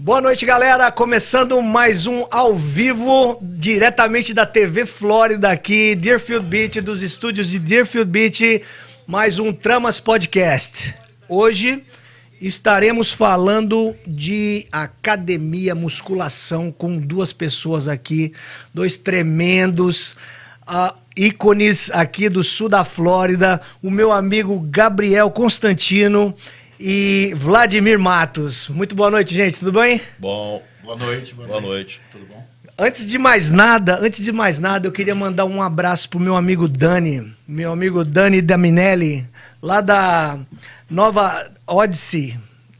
Boa noite, galera. Começando mais um ao vivo, diretamente da TV Flórida aqui, Deerfield Beach, dos estúdios de Deerfield Beach, mais um Tramas Podcast. Hoje estaremos falando de academia, musculação com duas pessoas aqui, dois tremendos uh, ícones aqui do sul da Flórida, o meu amigo Gabriel Constantino e Vladimir Matos. Muito boa noite, gente. Tudo bem? Bom. Boa noite. Boa, boa noite. noite. Tudo bom? Antes de mais nada, antes de mais nada, eu queria mandar um abraço pro meu amigo Dani, meu amigo Dani Daminelli, lá da Nova Odyssey.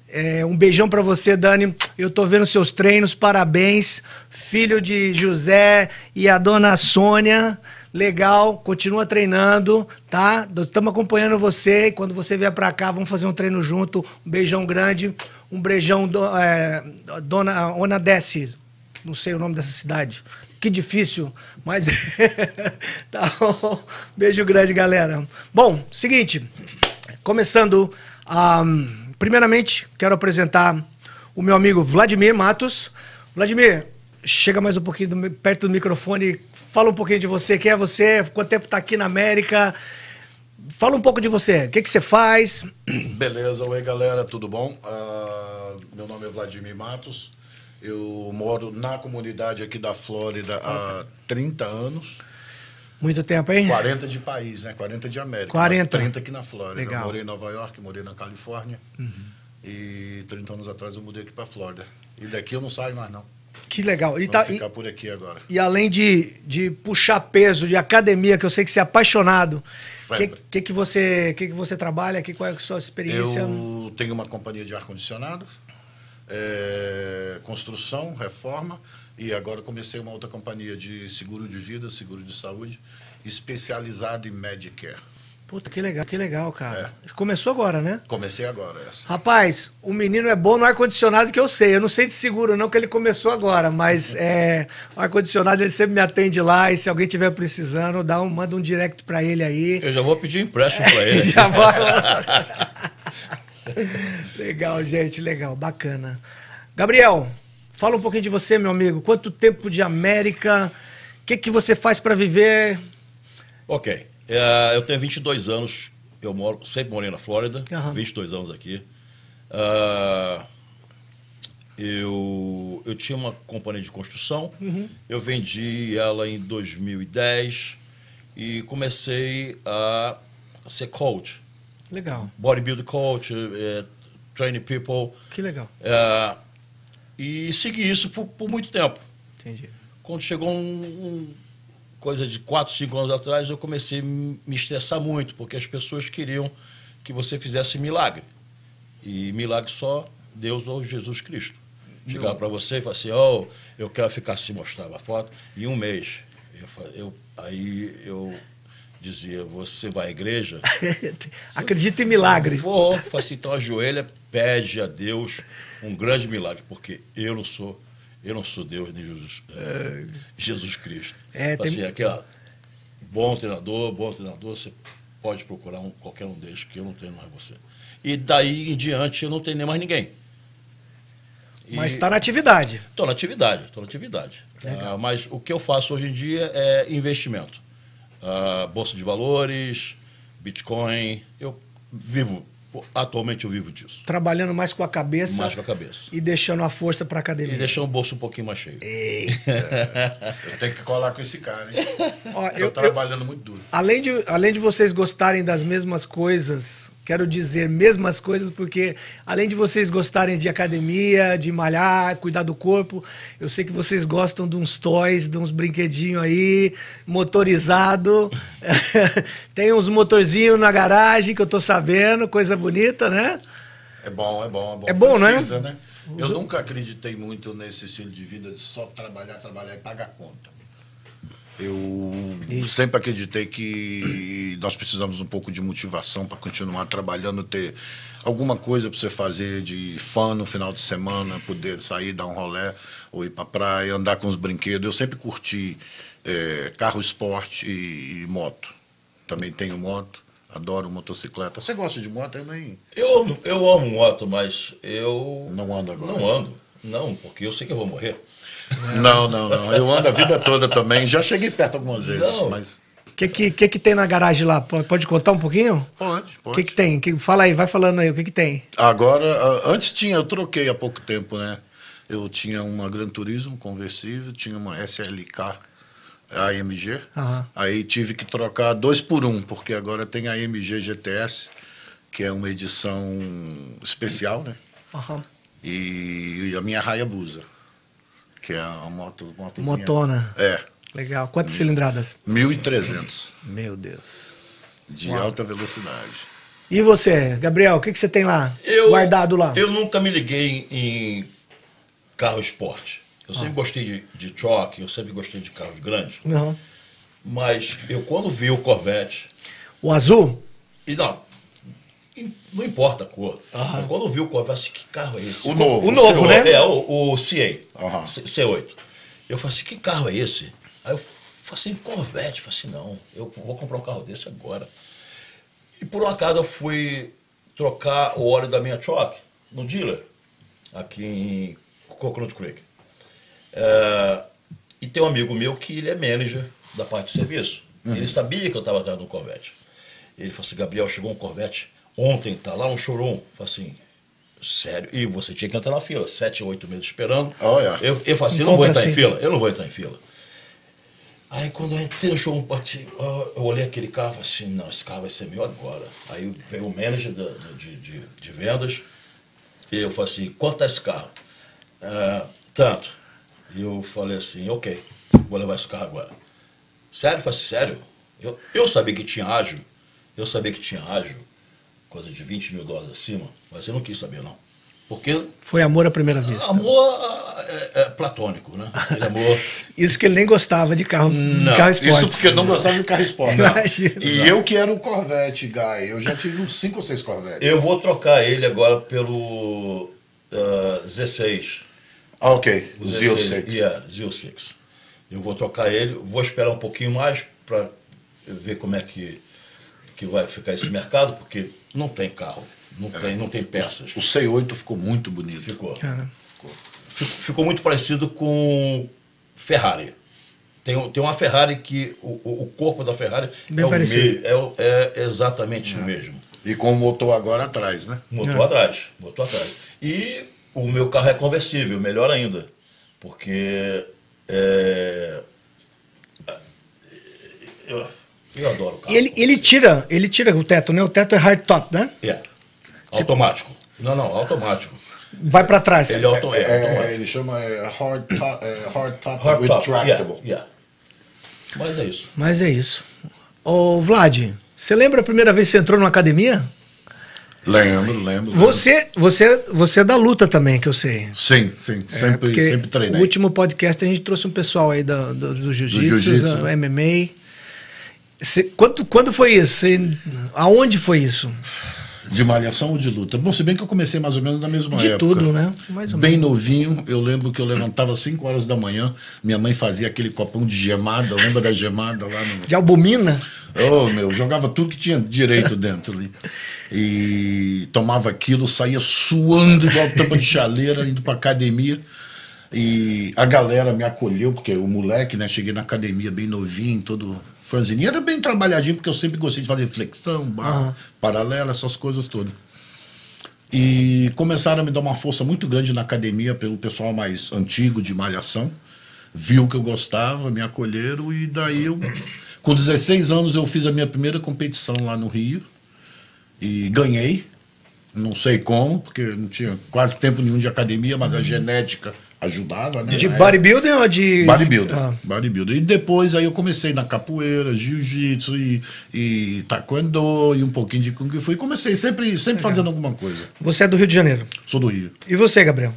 É, um beijão para você, Dani. Eu tô vendo seus treinos, parabéns. Filho de José e a dona Sônia. Legal, continua treinando, tá? Estamos acompanhando você. Quando você vier para cá, vamos fazer um treino junto. Um beijão grande. Um beijão, do, é, dona Ona Desce. Não sei o nome dessa cidade. Que difícil, mas. tá bom. Beijo grande, galera. Bom, seguinte. Começando. Um, primeiramente, quero apresentar o meu amigo Vladimir Matos. Vladimir, chega mais um pouquinho do, perto do microfone, fala um pouquinho de você, quem é você, quanto tempo está aqui na América. Fala um pouco de você, o que, que você faz? Beleza, oi galera, tudo bom? Uh, meu nome é Vladimir Matos, eu moro na comunidade aqui da Flórida há 30 anos. Muito tempo, hein? 40 de país, né? 40 de América. 40. 30 aqui na Flórida. Legal. Eu morei em Nova York, morei na Califórnia. Uhum. E 30 anos atrás eu mudei aqui para Flórida. E daqui eu não saio mais, não. Que legal. E tá, ficar e, por aqui agora. E além de, de puxar peso, de academia, que eu sei que você é apaixonado, o que, que, que, você, que, que você trabalha? Que, qual é a sua experiência? Eu tenho uma companhia de ar-condicionado, é, construção, reforma, e agora comecei uma outra companhia de seguro de vida, seguro de saúde, especializado em Medicare. Puta, que legal, que legal, cara. É. Começou agora, né? Comecei agora, essa. Rapaz, o menino é bom no ar-condicionado que eu sei. Eu não sei de seguro, não, que ele começou agora, mas é, o ar-condicionado ele sempre me atende lá e se alguém tiver precisando, dá um, manda um direct para ele aí. Eu já vou pedir um empréstimo para ele. já vai. legal, gente, legal, bacana. Gabriel, fala um pouquinho de você, meu amigo. Quanto tempo de América? O que, que você faz para viver? Ok. É, eu tenho 22 anos, eu moro, sempre morei na Flórida, Uhum. 22 anos aqui. Uh, eu, eu tinha uma companhia de construção, eu vendi ela em 2010 e comecei a ser coach. Legal, Bodybuilder coach, eh, training people. que legal. eh, e segui isso por, por muito tempo. Entendi. Quando chegou um, um- coisa de 4, 5 anos atrás, eu comecei a me estressar muito, porque as pessoas queriam que você fizesse milagre. E milagre só Deus ou Jesus Cristo. Chegar para você e falar assim, oh, eu quero ficar assim, mostrava a foto, em um mês. Eu, eu- aí eu dizia, você vai à igreja? Acredita em milagre. Vou. Falei assim, então ajoelha, pede a Deus um grande milagre, porque eu não sou, eu não sou Deus nem Jesus, é, Jesus Cristo. É, tem- assim, aqui, ó, bom treinador, bom treinador, você pode procurar um, qualquer um deles, que eu não treino mais você. E daí em diante eu não treinei mais ninguém. Mas está na atividade. Estou na atividade, estou na atividade. Ah, mas o que eu faço hoje em dia é investimento. Ah, Bolsa de valores, Bitcoin. Eu vivo, atualmente eu vivo disso. Trabalhando mais com a cabeça Mais com a cabeça. e deixando a força para academia. E deixando o bolso um pouquinho mais cheio. Eu tenho que colar com esse cara, hein? Ó, Tô eu- eu- trabalhando muito duro. além, de, além de vocês gostarem das mesmas coisas, quero dizer mesmas coisas, porque além de vocês gostarem de academia, de malhar, cuidar do corpo, eu sei que vocês gostam de uns toys, de uns brinquedinhos aí, motorizado. Tem uns motorzinhos na garagem que eu tô sabendo, coisa bonita, né? É bom, é bom, é bom. É bom, né? Precisa, né? Eu nunca acreditei muito nesse estilo de vida de só trabalhar, trabalhar e pagar conta. Eu sempre acreditei que nós precisamos um pouco de motivação para continuar trabalhando, ter alguma coisa para você fazer de fã no final de semana, poder sair, dar um rolé, ou ir para praia, andar com os brinquedos. Eu sempre curti eh, carro esporte e, e moto. Também tenho moto, adoro motocicleta. Você gosta de moto? Eu nem Eu, eu amo moto, mas eu não ando agora. não ando. Não, porque eu sei que eu vou morrer. Não, não, não. Eu ando a vida toda também. Já cheguei perto algumas vezes, Não. mas. O que, que, que que tem na garagem lá? Pode contar um pouquinho? Pode, O pode. que, que tem? Que, fala aí, vai falando aí, o que, que tem? Agora, antes tinha, eu troquei há pouco tempo, né? Eu tinha uma Gran Turismo conversível, tinha uma SLK AMG. Aham. Aí tive que trocar dois por um, porque agora tem a AMG GTS, que é uma edição especial, né? Aham. E, a minha Hayabusa, que é a moto, motozinha. Motona. É, Legal. Quantas cilindradas? 1.300 Meu Deus. de Uau. alta velocidade. E você, Gabriel, o que, que você tem lá? Eu, Guardado lá? Eu nunca me liguei em, em carro esporte. Eu Ah. sempre gostei de, de truck, eu sempre gostei de carros grandes. Não. Mas eu quando vi o Corvette, O azul? e não, não importa a cor, Aham. mas quando eu vi o Corvette, assim, que carro é esse? O novo. O novo, C8, né? É, o, o CA, Aham. C- C8. Eu falei assim, que carro é esse? Aí eu falei assim, Corvette. Eu falei assim, não, eu vou comprar um carro desse agora. E por um acaso eu fui trocar o óleo da minha truck no dealer, aqui em Coconut Creek. É, e tem um amigo meu que ele é manager da parte de serviço. Ele sabia que eu estava atrás do Corvette. Ele falou assim, Gabriel, chegou um Corvette ontem, tá lá um. Eu falei assim, sério? E você tinha que entrar na fila, sete, oito meses esperando. Olha. Eu, eu falei assim, eu Não vou entrar em assim. fila, eu não vou entrar em fila. Aí quando eu entrei no bati, ó, eu olhei aquele carro e falei assim, não, esse carro vai ser meu agora. Aí eu peguei o manager da- de, de, de vendas e eu falei assim, quanto é esse carro? "Ah, tanto. E eu falei assim, ok, vou levar esse carro agora. Sério? Eu falei assim, sério? Eu, eu sabia que tinha ágil, eu sabia que tinha ágil, coisa de 20 mil dólares acima, mas eu não quis saber não. Porque Foi amor à primeira vista. amor é, é platônico, né? Aquele amor... Isso que ele nem gostava de carro, de Não, carro Isso esporte. porque eu não gostava de carro esporte. Imagina. E eu que era o Corvette, Guy. Eu já tive uns 5 ou 6 Corvettes. Eu vou trocar ele agora pelo ah, Z6. Ah, ok. O O Zio 6. Yeah, Zio 6. Eu vou trocar ele, vou esperar um pouquinho mais para ver como é que, que vai ficar esse mercado, porque não tem carro, não, tem, não tem peças. O C8 ficou muito bonito. Ficou. Ficou, ficou muito parecido com Ferrari. Tem, um- tem uma Ferrari que o, o- corpo da Ferrari Bem é, o meio- é, é exatamente o mesmo. E com o motor agora atrás, né? Motor É. atrás, motor atrás. E o meu carro é conversível, melhor ainda, porque é, eu, eu adoro o carro. Ele, ele tira, ele tira o teto, né? O teto é hardtop, né? É, automático. Não, não, automático. Vai pra trás. Ele é, auto, é, É, automático. ele chama é, hard, top, é, hard top Hard with top, yeah, yeah. Mas é isso. Mas é isso. Ô, Vlad, você lembra a primeira vez que você entrou numa academia? Lembro, lembro. lembro. Você, você, você é da luta também, que eu sei. Sim, sim. É, Sempre, porque sempre treinei. O último podcast a gente trouxe um pessoal aí do, do, do jiu-jitsu, jiu-jitsu. do MMA. Você- quando, quando foi isso? Você- aonde foi isso? De malhação ou de luta? Bom, se bem que eu comecei mais ou menos na mesma De época. tudo, né? Mais ou Bem menos. novinho, eu lembro que eu levantava às 5 horas da manhã, minha mãe fazia aquele copão de gemada, lembra da gemada lá no. De albumina? Oh, meu, jogava tudo que tinha direito dentro ali. E tomava aquilo, saía suando igual tampa de chaleira, indo pra academia. E a galera me acolheu, porque o moleque, né? Cheguei na academia bem novinho, todo franzininho. Era bem trabalhadinho, porque eu sempre gostei de fazer flexão, barra, Aham. paralela, essas coisas todas. E começaram a me dar uma força muito grande na academia pelo pessoal mais antigo de malhação. Viu que eu gostava, me acolheram e daí eu, com 16 anos, eu fiz a minha primeira competição lá no Rio e ganhei. Não sei como, porque não tinha quase tempo nenhum de academia, mas a genética ajudava, né? De bodybuilding ou de. Bodybuilder. Ah, Bodybuilder. E depois aí eu comecei na capoeira, jiu-jitsu e, e taekwondo e um pouquinho de kung fu. E comecei sempre, sempre fazendo alguma coisa. você é do Rio de Janeiro. Sou do Rio. E você, Gabriel?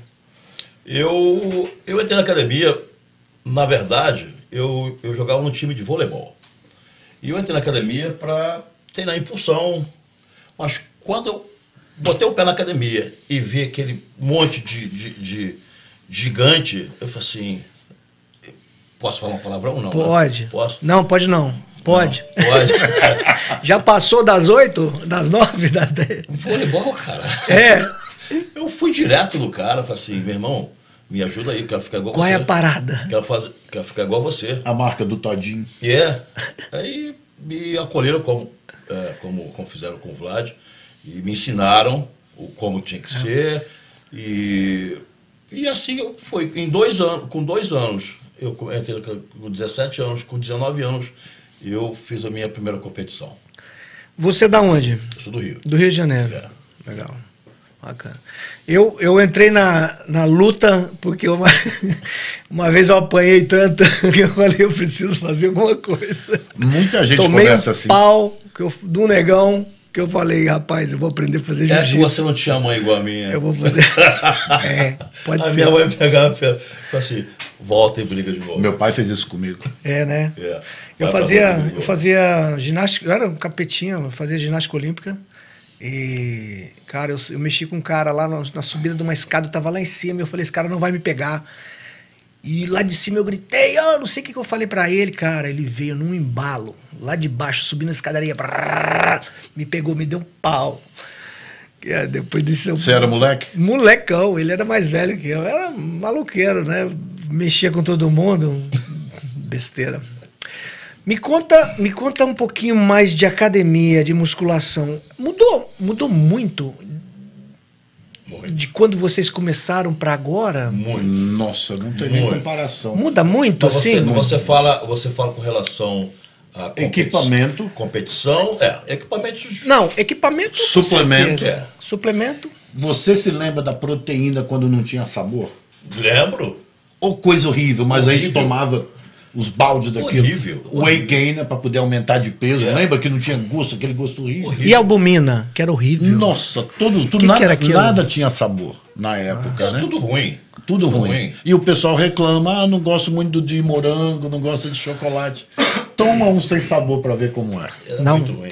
Eu, eu entrei na academia, na verdade, eu, eu jogava no time de voleibol. E eu entrei na academia para treinar impulsão. Mas quando eu botei o pé na academia e vi aquele monte de, de, de gigante, eu falei assim. Posso falar uma palavrão? Não. né? Pode. Posso? Não, pode não. Pode. Não, pode. Já passou das oito, das nove, das dez? Voleibol, cara. É. Eu fui direto no cara, falei assim, meu irmão, Me ajuda aí, quero ficar igual Qual você. é a parada? Quero, fazer, quero ficar igual você. A marca do Todinho. E é. Aí me acolheram como, é, como, como fizeram com o Vlad. E me ensinaram o, como tinha que ser. E, e assim eu fui. Em dois anos, com dois anos, eu entrei com 17 anos, com 19 anos, eu fiz a minha primeira competição. Você é da onde? Eu sou do Rio. Do Rio de Janeiro. É. Legal. Bacana. Eu, eu entrei na, na luta porque uma, uma vez eu apanhei tanto que eu falei, eu preciso fazer alguma coisa. Muita gente Tomei começa um assim. pau que eu, do negão que eu falei, rapaz, eu vou aprender a fazer É que você jiu-jitsu. não tinha mãe igual a minha. Eu vou fazer. É, pode a ser. minha mãe pegava e falava assim, volta e briga de novo. Meu pai fez isso comigo. É, né? É. Eu fazia, eu fazia ginástica, eu era um capetinho, eu fazia ginástica olímpica. E, cara, eu, eu mexi com um cara lá na, na subida de uma escada, eu tava lá em cima, e eu falei, esse cara não vai me pegar. E lá de cima eu gritei, oh, não sei o que, que eu falei pra ele, cara. Ele veio num embalo, lá de baixo, subindo a escadaria, brrr, me pegou, me deu um pau. É, depois disso eu- Você era moleque? Molecão, ele era mais velho que eu. Era maluqueiro, né? Mexia com todo mundo. Besteira. Me conta, me conta um pouquinho mais de academia, de musculação. Mudou, mudou Muito. De quando vocês começaram para agora? Muito. Nossa, não tem nem Muito. comparação. Muda muito Então você, assim? você fala, você fala com relação a competi- Equipamento. competição, é, equipamentos Não, equipamento. Suplemento. É. Suplemento. Você se lembra da proteína quando não tinha sabor? Lembro. Ou coisa horrível, mas a gente Horrível. tomava os baldes daquilo. Horrível, Whey gainer para poder aumentar de peso. É. Lembra que não tinha gosto, aquele gosto horrível? Horrível. E albumina, que era horrível. Nossa, tudo, tudo Que que nada, era aquilo? nada tinha sabor na época, Era né? tudo ruim. Tudo ruim. E o pessoal reclama, ah, não gosto muito de morango, não gosto de chocolate. Toma um sem sabor para ver como é. Era Não, ruim.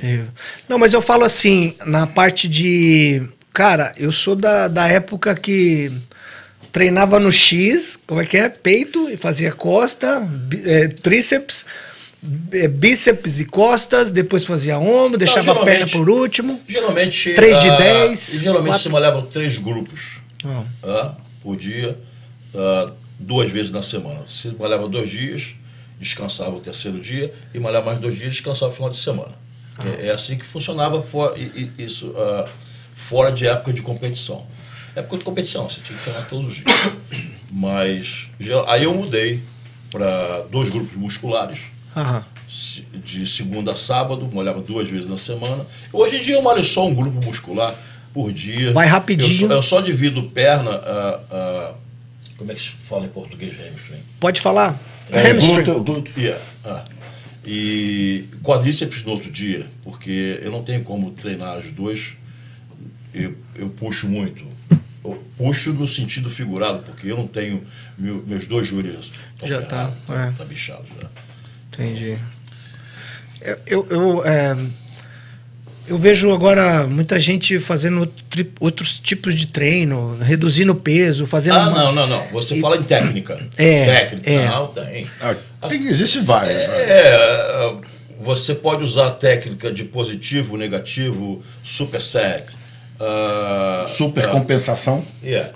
não, mas eu falo assim, na parte de. Cara, eu sou da, da época que treinava no X, como é que é? Peito, e fazia costa, bí- eh, tríceps, eh, bíceps e costas, depois fazia ombro, deixava a perna por último. Geralmente. Três de ah, dez, Geralmente quatro- se malhava três grupos ah, por dia, ah, duas vezes na semana. Se malhava dois dias, descansava o terceiro dia, e malhava mais dois dias, descansava o final de semana. É, é assim que funcionava fora, e- isso, ah, fora de época de competição. Época de competição, você tinha que treinar todos os dias. Mas aí eu mudei para dois grupos musculares aham. de segunda a sábado, malhava duas vezes na semana. Hoje em dia eu malho só um grupo muscular por dia. Vai rapidinho. Eu só, eu só divido perna, a, a- como é que se fala em português hamstring? Pode falar? É, Hamstring. glúteo- glúteo. Yeah, ah. E quadríceps no outro dia, porque eu não tenho como treinar os dois. Eu, eu puxo muito. Eu puxo no sentido figurado, porque eu não tenho. meu- meus dois estão Já tá, ferrados, tá, é. tá bichado já. Entendi. Eu, eu, eu, é, eu vejo agora muita gente fazendo tri- outros tipos de treino, reduzindo o peso, fazendo. Ah, uma- não, não, não. Você E- fala em técnica. É, Técnica. é. Não, tem. Ah, tem, existe várias. né? É, você pode usar a técnica de positivo, negativo, super sec. ah, Super ah, compensação. é.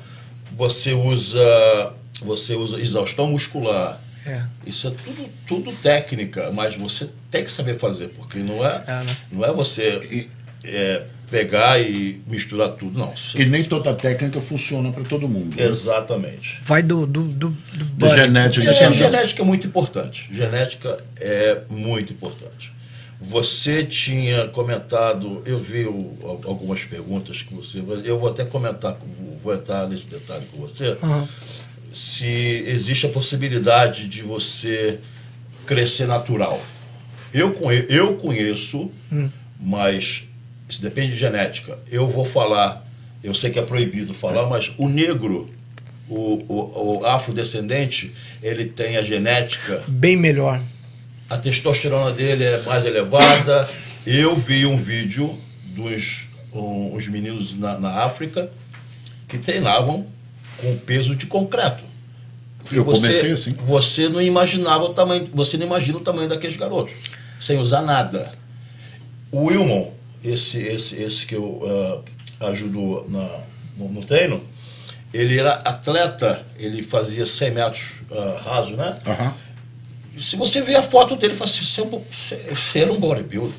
Você usa, você usa exaustão muscular. É. Isso é tudo, tudo técnica, mas você tem que saber fazer, porque não é, É, né? não é você é, pegar e misturar tudo, não. E nem toda técnica funciona para todo mundo. né? Exatamente. Vai do. do, do, do Do genético. É, genética é muito importante. Genética é muito importante. Você tinha comentado, eu vi o- al- algumas perguntas que você. Eu vou até comentar, com- vou entrar nesse detalhe com você. Aham. Se existe a possibilidade de você crescer natural. Eu, conhe- eu conheço, mas isso depende de genética. Eu vou falar, eu sei que é proibido falar, mas o negro, o, o, o afrodescendente, ele tem a genética Bem melhor. A testosterona dele é mais elevada. Eu vi um vídeo dos um, uns meninos na, na África que treinavam com peso de concreto. E Eu comecei assim. Você não imaginava o tamanho, você não imagina o tamanho daqueles garotos, sem usar nada. O Wilmon, esse, esse, esse que eu ajudo na, no, no treino, ele era atleta, ele fazia 100 metros uh, raso, né? Aham. Se você ver a foto dele, fala assim, você, é um- você- era um bodybuilder.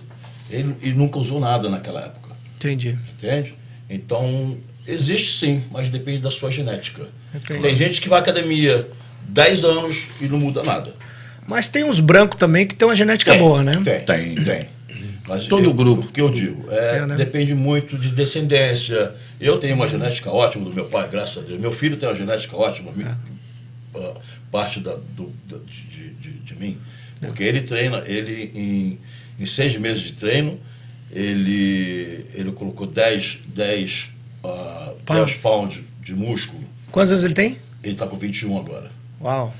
Ele, ele nunca usou nada naquela época, Entendi. entende? Então, existe sim, mas depende da sua genética. Entendi. Tem gente que vai à academia 10 anos e não muda nada. Mas tem uns brancos também que tem uma genética Tem, boa, né? Tem, Tem. tem. Mas Todo eu- grupo. O que eu digo, é, É, né? depende muito de descendência. Eu tenho uma genética ótima do meu pai, graças a Deus. Meu filho tem uma genética ótima, ah, parte da, do, da- de, de, de mim. Porque ele treina, ele em, em seis meses de treino, ele, ele colocou 10, 10, ah, Pounds. 10 pounds de músculo. Quantos anos ele tem? Ele está com 21 agora. Uau,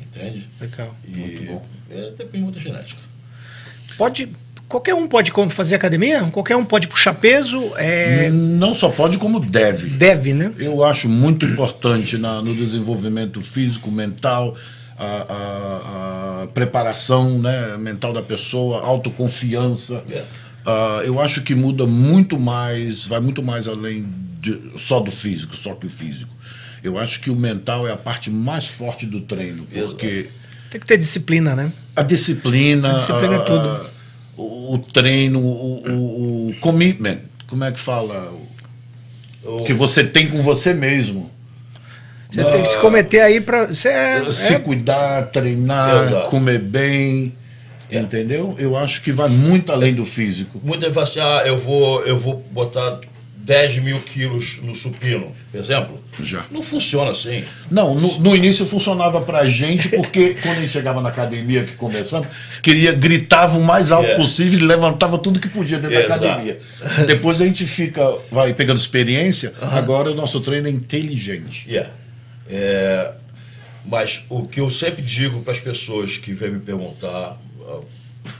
Entende? legal. E Muito bom. é, depende muito da genética. Pode. Qualquer um pode fazer academia? Qualquer um pode puxar peso? É, Não só pode, como deve. Deve, né? Eu acho muito importante na- no desenvolvimento físico, mental, a, a- a preparação né, mental da pessoa, autoconfiança. É. Ah, eu acho que muda muito mais, vai muito mais além de- só do físico, só que o físico. Eu acho que o mental é a parte mais forte do treino, porque Tem que ter disciplina, né? a disciplina, A disciplina é a- tudo. O, o treino, o, o- o commitment, como é que fala? O- O- que você tem com você mesmo. Você tem que se cometer aí pra. Você é, se é- cuidar, treinar, Exato. comer bem. Entendeu? Eu acho que vai muito além do físico. Muita gente fala assim, ah, eu vou, eu vou botar 10 mil quilos no supino, exemplo. Já. Não funciona assim. Não, no, no início funcionava pra gente, porque quando a gente chegava na academia que começamos, queria, gritava o mais alto É. possível e levantava tudo que podia dentro Exato. da academia. Depois a gente fica, vai pegando experiência, agora o nosso treino é inteligente. Yeah. É, mas o que eu sempre digo para as pessoas que vêm me perguntar ah,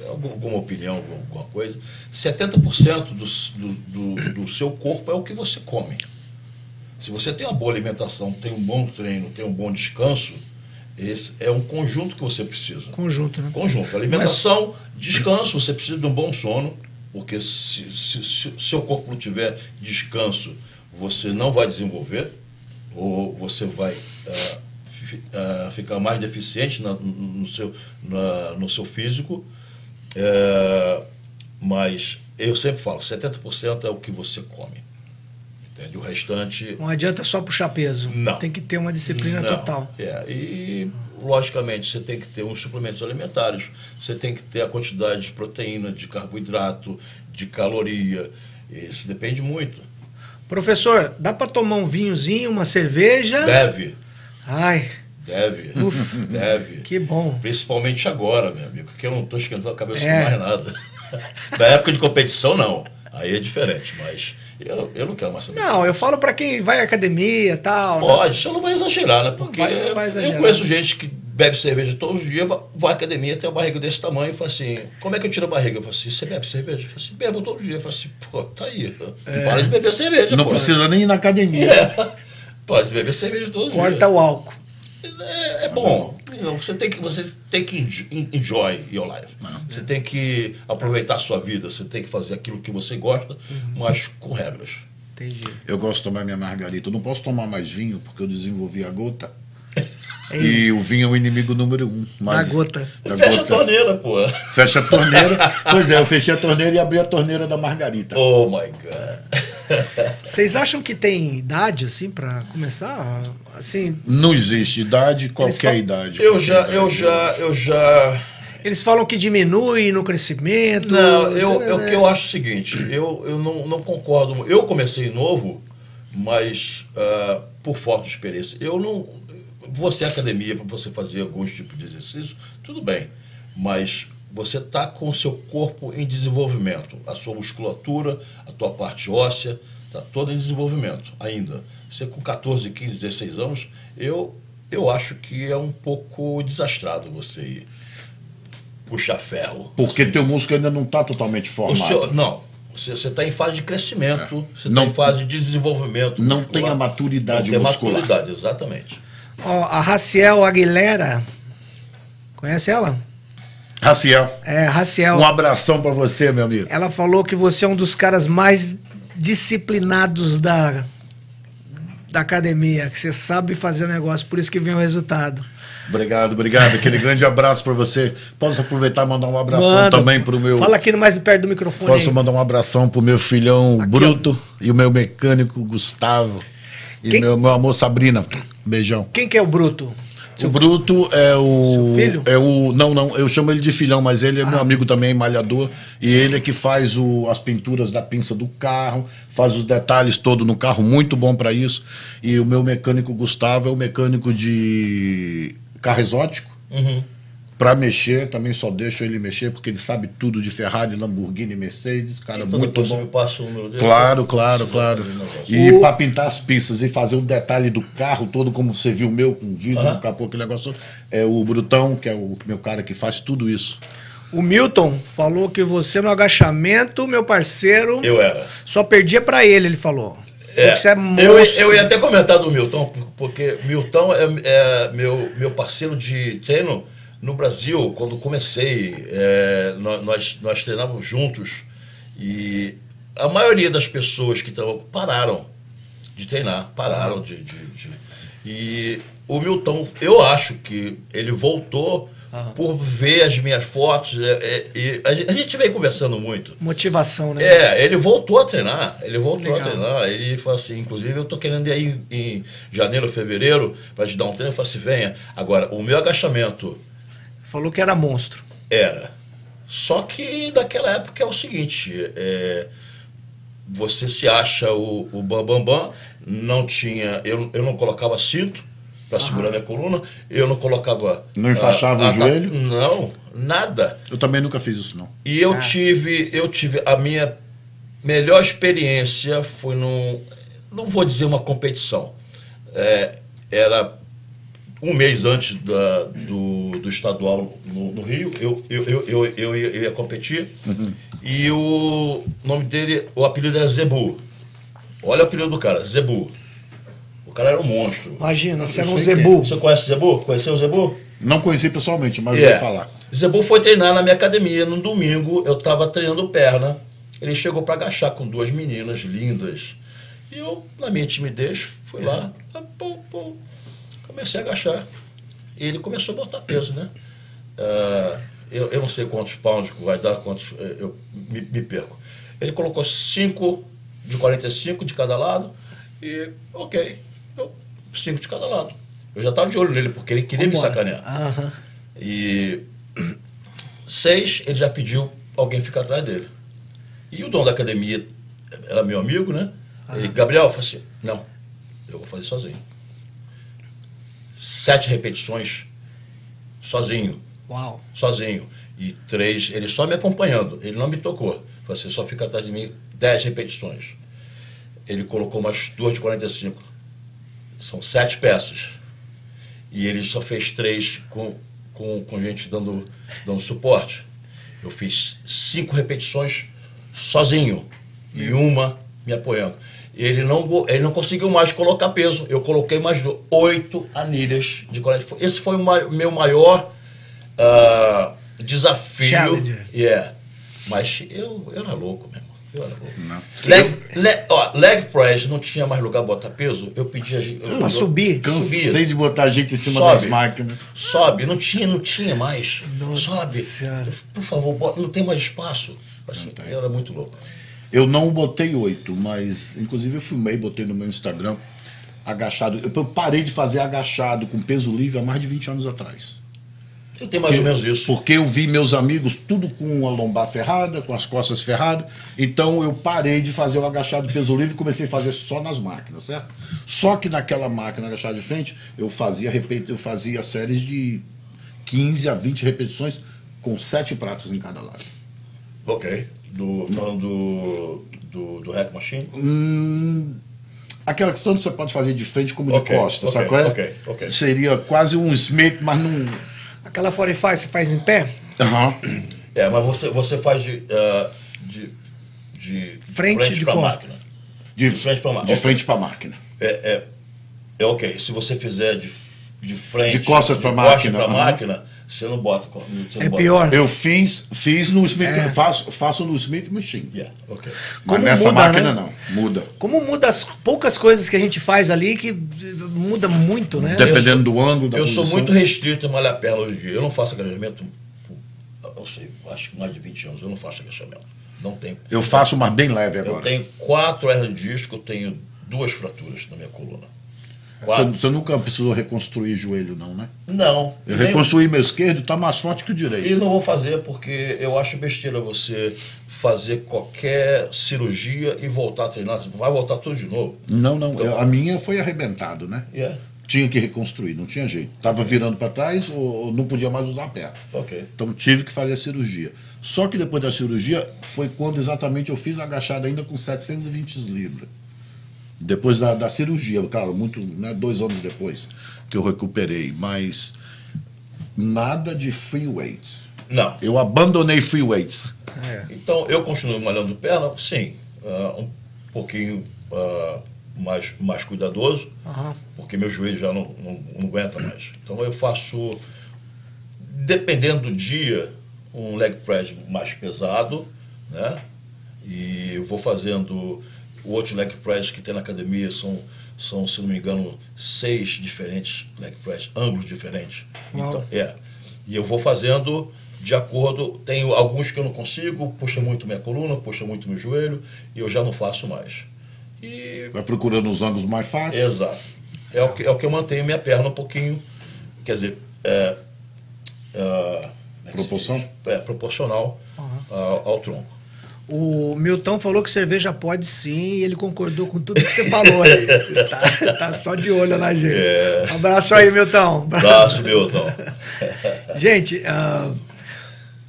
algum- alguma opinião, alguma, alguma coisa, 70% do, do, do, do seu corpo é o que você come. Se você tem uma boa alimentação, tem um bom treino, tem um bom descanso, esse é um conjunto que você precisa. Conjunto, né? Conjunto. Alimentação, descanso, você precisa de um bom sono, porque se, se, se seu corpo não tiver descanso, você não vai desenvolver, ou você vai ah, fi- ah, ficar mais deficiente na- no, seu, na- no seu físico. É, mas eu sempre falo, 70% é o que você come. Entende? O restante Não adianta só puxar peso. Não. Tem que ter uma disciplina não. total. É, e logicamente você tem que ter uns suplementos alimentares, você tem que ter a quantidade de proteína, de carboidrato, de caloria. Isso depende muito. Professor, dá pra tomar um vinhozinho, uma cerveja? Deve, Ai, deve, deve. que bom. Principalmente agora, meu amigo, que eu não estou esquentando a cabeça É. com mais nada. Na época de competição, não. Aí é diferente, mas eu, eu não quero mais saber. Não, eu falo pra quem vai à academia e tal. né? Pode, só não vai exagerar, né? Porque vai- vai exagerar. eu conheço gente que bebe cerveja todos os dias, vai- à academia, tem uma barriga desse tamanho e fala assim: como é que eu tiro a barriga? Eu falo assim: você bebe cerveja? Eu falo assim: bebo todo dia. Eu falo assim: pô, tá aí. Para de beber cerveja. Não pô. precisa nem ir na academia. É. Pode beber cerveja todos os Corta dias. o álcool. É, é bom. Não, você tem que você tem que enjo- enjoy your life. Você tem que aproveitar a sua vida. Você tem que fazer aquilo que você gosta, mas com regras. Entendi. Eu gosto de tomar minha margarita. Eu não posso tomar mais vinho porque eu desenvolvi a gota. E o vinho é o inimigo número um. Mas Na gota. Da Fecha gota. a torneira, pô. Fecha a torneira. pois é, eu fechei a torneira e abri a torneira da margarita. Oh my God. Vocês acham que tem idade, assim, pra começar? Assim, Não existe idade, qualquer falam- idade. Eu qualquer já, idade. eu já, eu já. eles falam que diminui no crescimento. Não, eu, né? eu, o que eu acho é o seguinte, eu, eu não, não concordo. Eu comecei novo, mas ah, por falta de experiência. Eu não. Você é academia para você fazer alguns tipos de exercício, tudo bem. Mas você está com o seu corpo em desenvolvimento. A sua musculatura, a tua parte óssea, está toda em desenvolvimento ainda. Você com 14, 15, 16 anos, eu, eu acho que é um pouco desastrado você ir puxar ferro. Porque assim. teu músculo ainda não está totalmente formado. seu- não, você está em fase de crescimento, você está em fase de desenvolvimento. não muscular. tem a maturidade não tem muscular. maturidade, exatamente. Ó, a Raciel Aguilera, conhece ela? Raciel, É, Raciel. um abração para você, meu amigo. Ela falou que você é um dos caras mais disciplinados da da academia, que você sabe fazer o negócio, por isso que vem o resultado. Obrigado, obrigado. Aquele grande abraço para você. Posso aproveitar e mandar um abração Manda. também para o meu. Fala aqui mais perto do microfone. Posso aí. mandar um abração pro meu filhão Aqui, Bruto e o meu mecânico Gustavo. E Quem- meu, meu amor Sabrina. Beijão. Quem que é o Bruto? o Bruto é o. Seu filho? É o. Não, não, eu chamo ele de filhão, mas ele é meu amigo também, malhador. E ele é que faz o, as pinturas da pinça do carro, faz os detalhes todo no carro, muito bom para isso. E o meu mecânico Gustavo é o mecânico de carro exótico. Pra mexer, também só deixo ele mexer, porque ele sabe tudo de Ferrari, Lamborghini, Mercedes, cara, Então muito bom. passa o número dele. Claro, claro, claro. E O- para pintar as pistas e fazer o detalhe do carro todo, como você viu o meu, com vidro, no capô, aquele negócio todo, é o Brutão, que é o meu cara que faz tudo isso. O Milton falou que você no agachamento, meu parceiro, Eu era. só perdia pra ele, ele falou. É, Porque você é eu, monstro. eu ia até comentar do Milton, por- porque Milton é, é meu, meu parceiro de treino no Brasil. Quando comecei, é, nó- nós, nós treinávamos juntos e a maioria das pessoas que estavam pararam de treinar, pararam de, de- de- E o Milton, eu acho que ele voltou por ver as minhas fotos. é, é, e a gente- a gente vem conversando muito. Motivação, né? É, ele voltou a treinar. Ele voltou Legal. a treinar. Ele falou assim, inclusive, eu tô querendo ir aí em, em janeiro, fevereiro, para te dar um treino. Eu falei assim, venha. Agora, o meu agachamento Falou que era monstro. era. Só que naquela época é o seguinte, é, você se acha o, o bam, bam, bam, não tinha, eu, eu não colocava cinto para segurar minha coluna, eu não colocava... Não enfaixava o a- a- joelho? Não, nada. Eu também nunca fiz isso, não. E eu Ah. tive, eu tive a minha melhor experiência foi num, não vou dizer uma competição, É, era um mês antes da- do, do estadual no, no Rio, eu, eu, eu, eu, eu ia, eu ia competir e o nome dele, o apelido era Zebu. Olha o apelido do cara, Zebu. O cara era um monstro. Imagina, você era um zebu. Você conhece o Zebu? Conheceu o Zebu? Não conheci pessoalmente, mas É. vou falar. Zebu foi treinar na minha academia no domingo. Eu estava treinando perna. Ele chegou para agachar com duas meninas lindas. E eu, na minha timidez, fui lá. pum, pum, comecei a agachar. E ele começou a botar peso, né? Ah, eu, eu não sei quantos pounds vai dar, quantos. eh, Eu me, me perco. Ele colocou 5 de 45 de cada lado. E, ok, eu, 5 de cada lado. Eu já estava de olho nele, porque ele queria me sacanear. Aham. E seis, ele já pediu alguém ficar atrás dele. E o dono da academia era meu amigo, né? Ele, Gabriel, eu falei assim, não, eu vou fazer sozinho. Sete repetições, sozinho, Uau. sozinho. E três, ele só me acompanhando, ele não me tocou. Falei assim, só fica atrás de mim dez repetições. Ele colocou umas duas de 45. São sete peças. E ele só fez três com, com, com gente dando, dando suporte. Eu fiz cinco repetições sozinho e uma me apoiando. Ele não, ele não conseguiu mais colocar peso. Eu coloquei mais do- oito anilhas de 40. Esse foi o meu maior ah, desafio. Challenge. Yeah. Mas eu, eu era louco mesmo. Eu era louco. Não. Leg, leg, ó, leg press, não tinha mais lugar pra botar peso. Eu pedi a gente. eu- Pra eu- subir? Cansei subia. de botar gente em cima Sobe. das máquinas. Sobe, não tinha, não tinha mais. Nossa Sobe. Senhora. Por favor, bota- não tem mais espaço. Assim, eu era muito louco. Eu não botei oito, mas inclusive eu filmei, botei no meu Instagram, agachado. Eu parei de fazer agachado com peso livre há mais de 20 anos atrás. Eu tenho mais ou menos isso. Porque eu vi meus amigos tudo com a lombar ferrada, com as costas ferradas. Então eu parei de fazer o agachado peso livre e comecei a fazer só nas máquinas, certo? Só que naquela máquina agachado de frente, eu fazia, eu fazia séries de 15 a 20 repetições com sete pratos em cada lado. Ok. Do, falando do, do, do Hack Machine. Hum, aquela questão que você pode fazer de frente como de Ok, costas, ok, sabe qual é? ok, ok. Seria quase um Smith, mas não. Aquela 45 você faz em pé? Aham. É, mas você, você faz de, ah, de, de Frente de pra costas. máquina. De, De frente pra máquina. de frente pra máquina. É, é, é ok. Se você fizer de, de frente, De costas pra máquina, pra aham. máquina, você não bota. Você não É bota. pior. Eu fiz, fiz no Smith, É. faço, faço no Smith Machine. Yeah, ok. Mas Como nessa muda, máquina né? não, muda. Como muda as poucas coisas que a gente faz ali que muda muito, né? Dependendo Eu sou- do ângulo da Eu sou posição. muito restrito em malhar perna hoje em dia. Eu não faço agachamento, não sei, acho que mais de 20 anos eu não faço agachamento. Não tenho. Eu faço, mas bem leve Eu agora. tenho quatro hernias de disco, eu tenho duas fraturas na minha coluna. Você, você nunca precisou reconstruir joelho, não, né? Não. Eu nem- reconstruí meu esquerdo, tá mais forte que o E direito. não vou fazer porque eu acho besteira você fazer qualquer cirurgia e voltar a treinar. Vai voltar tudo de novo. Não, não. Então- eu- a minha foi arrebentado, né? Yeah. Tinha que reconstruir, não tinha jeito. Tava virando para trás ou não podia mais usar a perna. Ok. Então tive que fazer a cirurgia. Só que depois da cirurgia foi quando exatamente eu fiz agachado ainda com 720 libras. Depois da, da cirurgia, claro, muito, né, dois anos depois que eu recuperei, mas nada de free weights. Não. Eu abandonei free weights. É. Então, eu continuo malhando perna, sim, ah, um pouquinho ah, mais, mais cuidadoso, porque meu joelho já não, não, não aguenta mais. Então, eu faço, dependendo do dia, um leg press mais pesado, né? E eu vou fazendo o outro leg press que tem na academia, são, são se não me engano, seis diferentes leg press, ângulos diferentes. Uau. Então, é. E eu vou fazendo de acordo. Tenho alguns que eu não consigo, puxa muito minha coluna, puxa muito meu joelho, e eu já não faço mais. E. Vai procurando os ângulos mais fáceis. Exato. É o que, é o que eu mantenho minha perna um pouquinho. Quer dizer, é. é, Proporção? É, proporcional ao, ao tronco. O Milton falou que cerveja pode sim e ele concordou com tudo que você falou aí. tá, tá só de olho na gente. Um abraço aí, Milton. Braço, Milton. Gente, ah,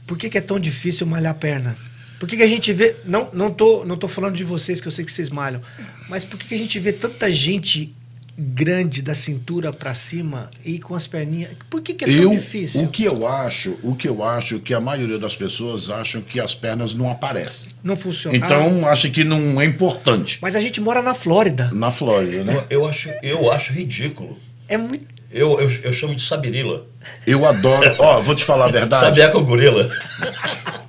por que, que é tão difícil malhar a perna? Por que, que a gente vê. Não, não, tô, não tô falando de vocês, que eu sei que vocês malham, mas por que, que a gente vê tanta gente grande da cintura pra cima e com as perninhas? Por que, que é tão Eu, difícil? o que eu acho, o que eu acho que a maioria das pessoas acham que as pernas não aparecem. Não funciona. Ah, Então, acha que não é importante. mas a gente mora na Flórida. Na Flórida, né? Eu, eu acho, eu acho ridículo. É muito. Eu, eu, eu chamo de sabirila. Eu adoro. Ó, vou te falar a verdade. Sabiá com gorila.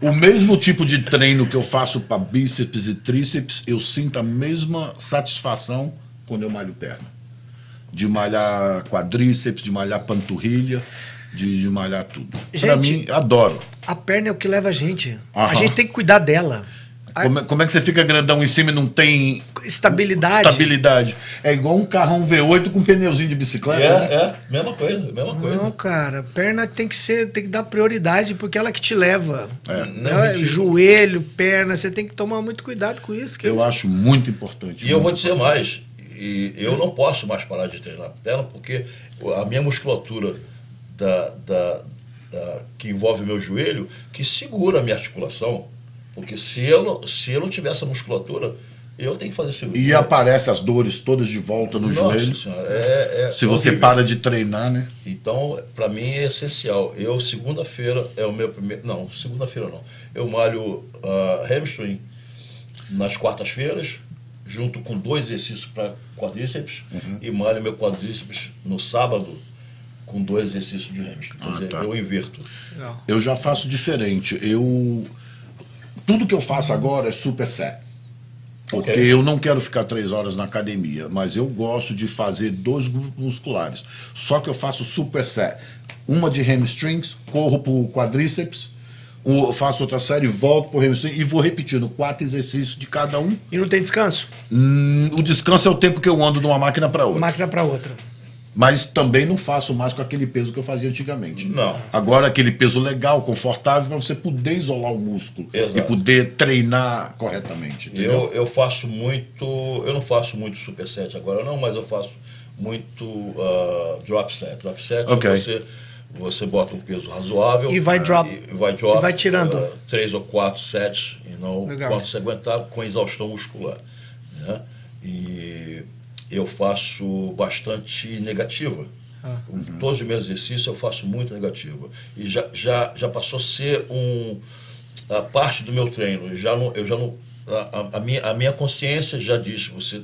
O mesmo tipo de treino que eu faço para bíceps e tríceps, eu sinto a mesma satisfação quando eu malho perna. De malhar quadríceps, de malhar panturrilha, de, de malhar tudo. Para mim, adoro. A perna é o que leva a gente. A Aham. gente tem que cuidar dela. A Como, é- como é que você fica grandão em cima e não tem estabilidade. estabilidade? É igual um carrão V8 com pneuzinho de bicicleta. né? É, é, mesma coisa, mesma coisa. Não, cara, perna tem que ser, tem que dar prioridade porque ela que te leva. É. Não, ridículo. joelho, perna, você tem que tomar muito cuidado com isso. que Eu isso- acho muito importante. E eu vou muito dizer mais, e eu não posso mais parar de treinar perna porque a minha musculatura da, da- da- que envolve meu joelho, que segura a minha articulação, porque se eu não, se eu não tiver essa musculatura, eu tenho que fazer cirurgia. E aparece as dores todas de volta no Nossa joelho. Senhora, é- é Se você horrível. para de treinar, né? Então, para mim é essencial. Eu, segunda-feira, é o meu primeiro. Não, segunda-feira não. Eu malho ah, hamstring nas quartas-feiras, junto com dois exercícios para quadríceps, Uhum. e malho meu quadríceps no sábado com dois exercícios de hamstring. Quer Ah, dizer, tá. eu inverto. Legal. Eu já faço diferente. Eu tudo que eu faço agora é super set. Porque Ok. eu não quero ficar três horas na academia, mas eu gosto de fazer dois grupos musculares. Só que eu faço super set. Uma de hamstrings, corro pro quadríceps, o- faço outra série, volto pro hamstring e vou repetindo quatro exercícios de cada um. E não tem descanso? Hum, o descanso é o tempo que eu ando de uma máquina para outra. Máquina para outra. Mas também não faço mais com aquele peso que eu fazia antigamente. Não. Agora aquele peso legal, confortável, para você poder isolar o músculo Exato. e poder treinar corretamente. Entendeu? Eu, eu faço muito. Eu não faço muito superset agora, não, mas eu faço muito ah, drop set. Drop set Ok. é você, você bota um peso razoável. E vai drop. E vai drop. E vai tirando. ah, três ou quatro sets, e não Legal. quanto você aguentar com exaustão muscular. Né? E eu faço bastante negativa. Ah. Todos os meus exercícios eu faço muito negativa. E já, já, já passou a ser um, a parte do meu treino. Eu já não, eu já não, a, a- a minha, a minha consciência já diz você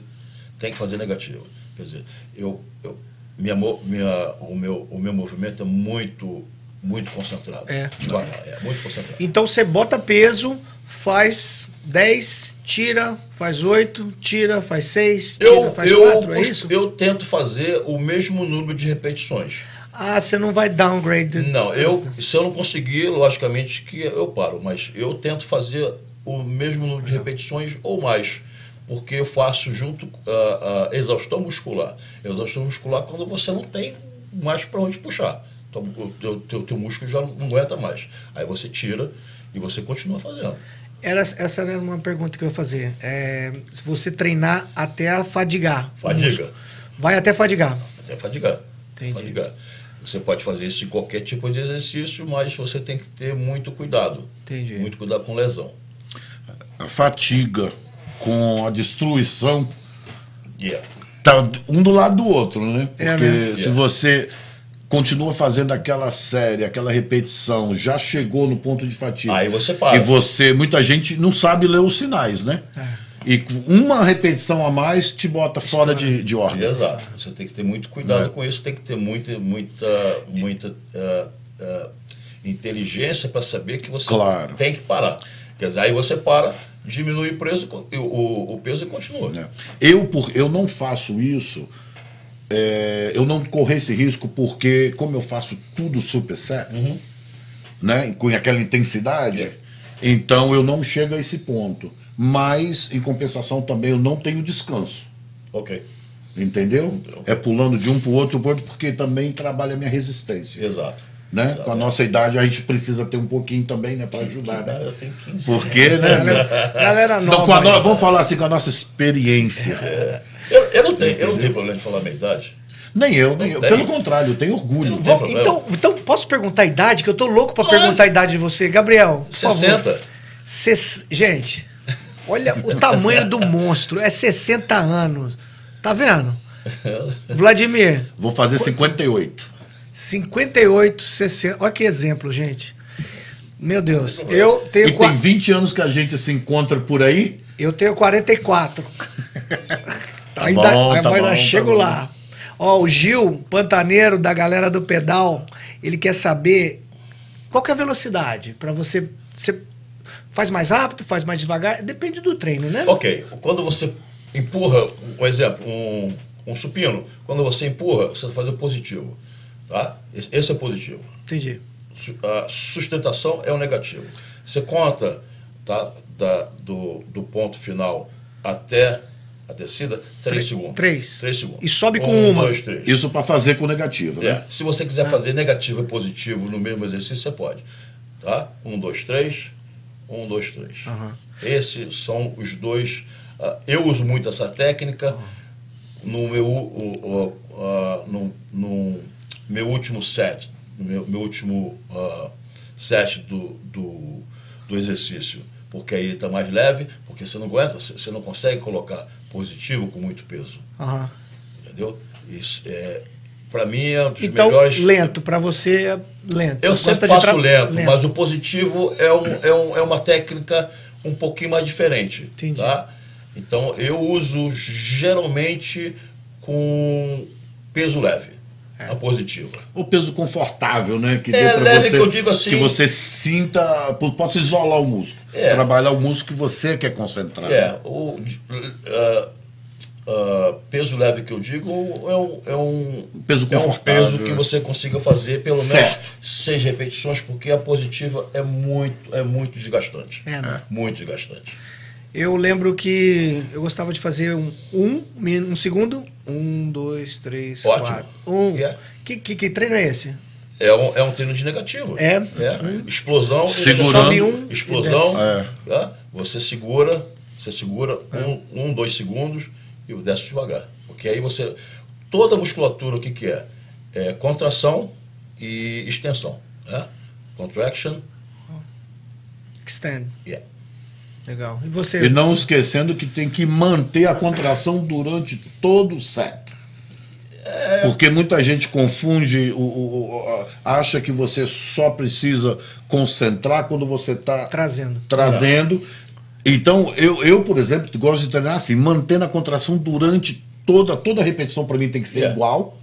tem que fazer negativa. Quer dizer, eu, eu minha, minha, o, meu, o meu movimento é muito, muito concentrado. É. Devagar, é muito concentrado. Então você bota peso, faz 10, tira, faz 8, tira, faz 6, tira, Eu, faz eu, 4, é isso? eu tento fazer o mesmo número de repetições. Ah, você não vai downgrade. Não, eu, se eu não conseguir, logicamente que eu paro, mas eu tento fazer o mesmo número de repetições ou mais, porque eu faço junto a exaustão muscular. Exaustão muscular quando você não tem mais para onde puxar. Então, o teu, teu, teu músculo já não aguenta mais. Aí você tira e você continua fazendo. Era, essa era uma pergunta que eu ia fazer. É, se você treinar até fadigar. Fadiga. Vai até fadigar. Até fadigar. Entendi. Fadigar. Você pode fazer isso em qualquer tipo de exercício, mas você tem que ter muito cuidado. Entendi. Muito cuidado com lesão. A fatiga com a destruição Yeah. tá um do lado do outro, né? Porque É, né? se É. você continua fazendo aquela série, aquela repetição, já chegou no ponto de fatiga. Aí você para. E você, muita gente não sabe ler os sinais, né? É. E uma repetição a mais te bota fora de, de ordem. Exato. Você tem que ter muito cuidado É. com isso, tem que ter muita, muita, muita ah, ah, inteligência para saber que você Claro. tem que parar. Quer dizer, aí você para, diminui o peso, e o, o, peso e continua. né? Eu, por, eu não faço isso, é, eu não corro esse risco porque, como eu faço tudo super set, né, com aquela intensidade, É. então eu não chego a esse ponto. Mas, em compensação, também eu não tenho descanso. Ok. Entendeu? É pulando de um para o outro, porque também trabalha a minha resistência. Exato. Né? Com a nossa idade, a gente precisa ter um pouquinho também né, para ajudar. Né? Eu tenho 15 Porque, né? Galera, nova. Então, com a no- vamos falar assim com a nossa experiência. Eu, eu não tenho, eu não tenho problema de falar a minha idade. Nem eu, nem eu. Pelo contrário, eu tenho orgulho. Tem Vou- então, então, posso perguntar a idade? Que eu tô louco Claro. perguntar a idade de você. Gabriel, por favor. 60. Ses- Gente, olha o tamanho do monstro. É 60 anos. Tá vendo? Vladimir, Vou fazer 58. 58, 60. Olha que exemplo, gente. Meu Deus. Eu tenho, E tem 20 anos que a gente se encontra por aí. eu tenho 44. Tá ainda bom, tá ainda bom, tá chego bom. lá. Ó, o Gil, pantaneiro da galera do pedal, ele quer saber qual que é a velocidade para você, você faz mais rápido, faz mais devagar, depende do treino, né? Ok, quando você empurra, um exemplo, um, um supino, quando você empurra, você faz o positivo. Tá? Esse é positivo. Entendi. A sustentação é o negativo. Você conta tá, da, do, do ponto final até a descida, 3 segundos. três. 3 segundos. E sobe com um, uma. dois, três. Isso para fazer com negativo. É, Né? se você quiser fazer negativo e positivo no mesmo exercício, você pode. Tá? Um, dois, três. Um, dois, três. Aham. Esses são os dois. ah, eu uso muito essa técnica no meu, o- ah, no, no meu último set, meu, meu último ah, set do, do, do exercício. Porque aí está mais leve, porque você não aguenta, você não consegue colocar positivo com muito peso. Aham. Entendeu? Isso é, para mim é um dos Então, melhores. lento, para você é lento. Eu sempre faço tra- lento, mas o positivo é, um, é, um, é uma técnica um pouquinho mais diferente. Entendi. Tá? Então eu uso geralmente com peso leve. A positiva. O peso confortável, né? Que É, dê pra leve você, que eu digo assim- que você sinta, possa isolar o músculo, É. trabalhar o músculo que você quer concentrar. É, o ah, ah, peso leve que eu digo é um, é um, Peso é um confortável. peso que você consiga fazer pelo menos Certo. seis repetições, porque a positiva é muito, é muito desgastante. É, né? Muito desgastante. Eu lembro que eu gostava de fazer um, um, um segundo. Um, dois, três, Ótimo. quatro. Um. Yeah. Que, que, que treino é esse? É um, é um treino de negativo. É. Explosão. Segurando. Sobe um Explosão. tá? Você segura, você segura um, um, dois segundos e desce devagar. Porque aí você. Toda a musculatura, o que, que é? É contração e extensão. Né? Contraction. Extend. Yeah. Legal. E você? E não esquecendo que tem que manter a contração durante todo o set. É. Porque muita gente confunde, o, o- acha que você só precisa concentrar quando você está Trazendo. trazendo. Então, eu, eu, por exemplo, gosto de treinar assim, mantendo a contração durante toda, toda a repetição para mim tem que ser Yeah. igual.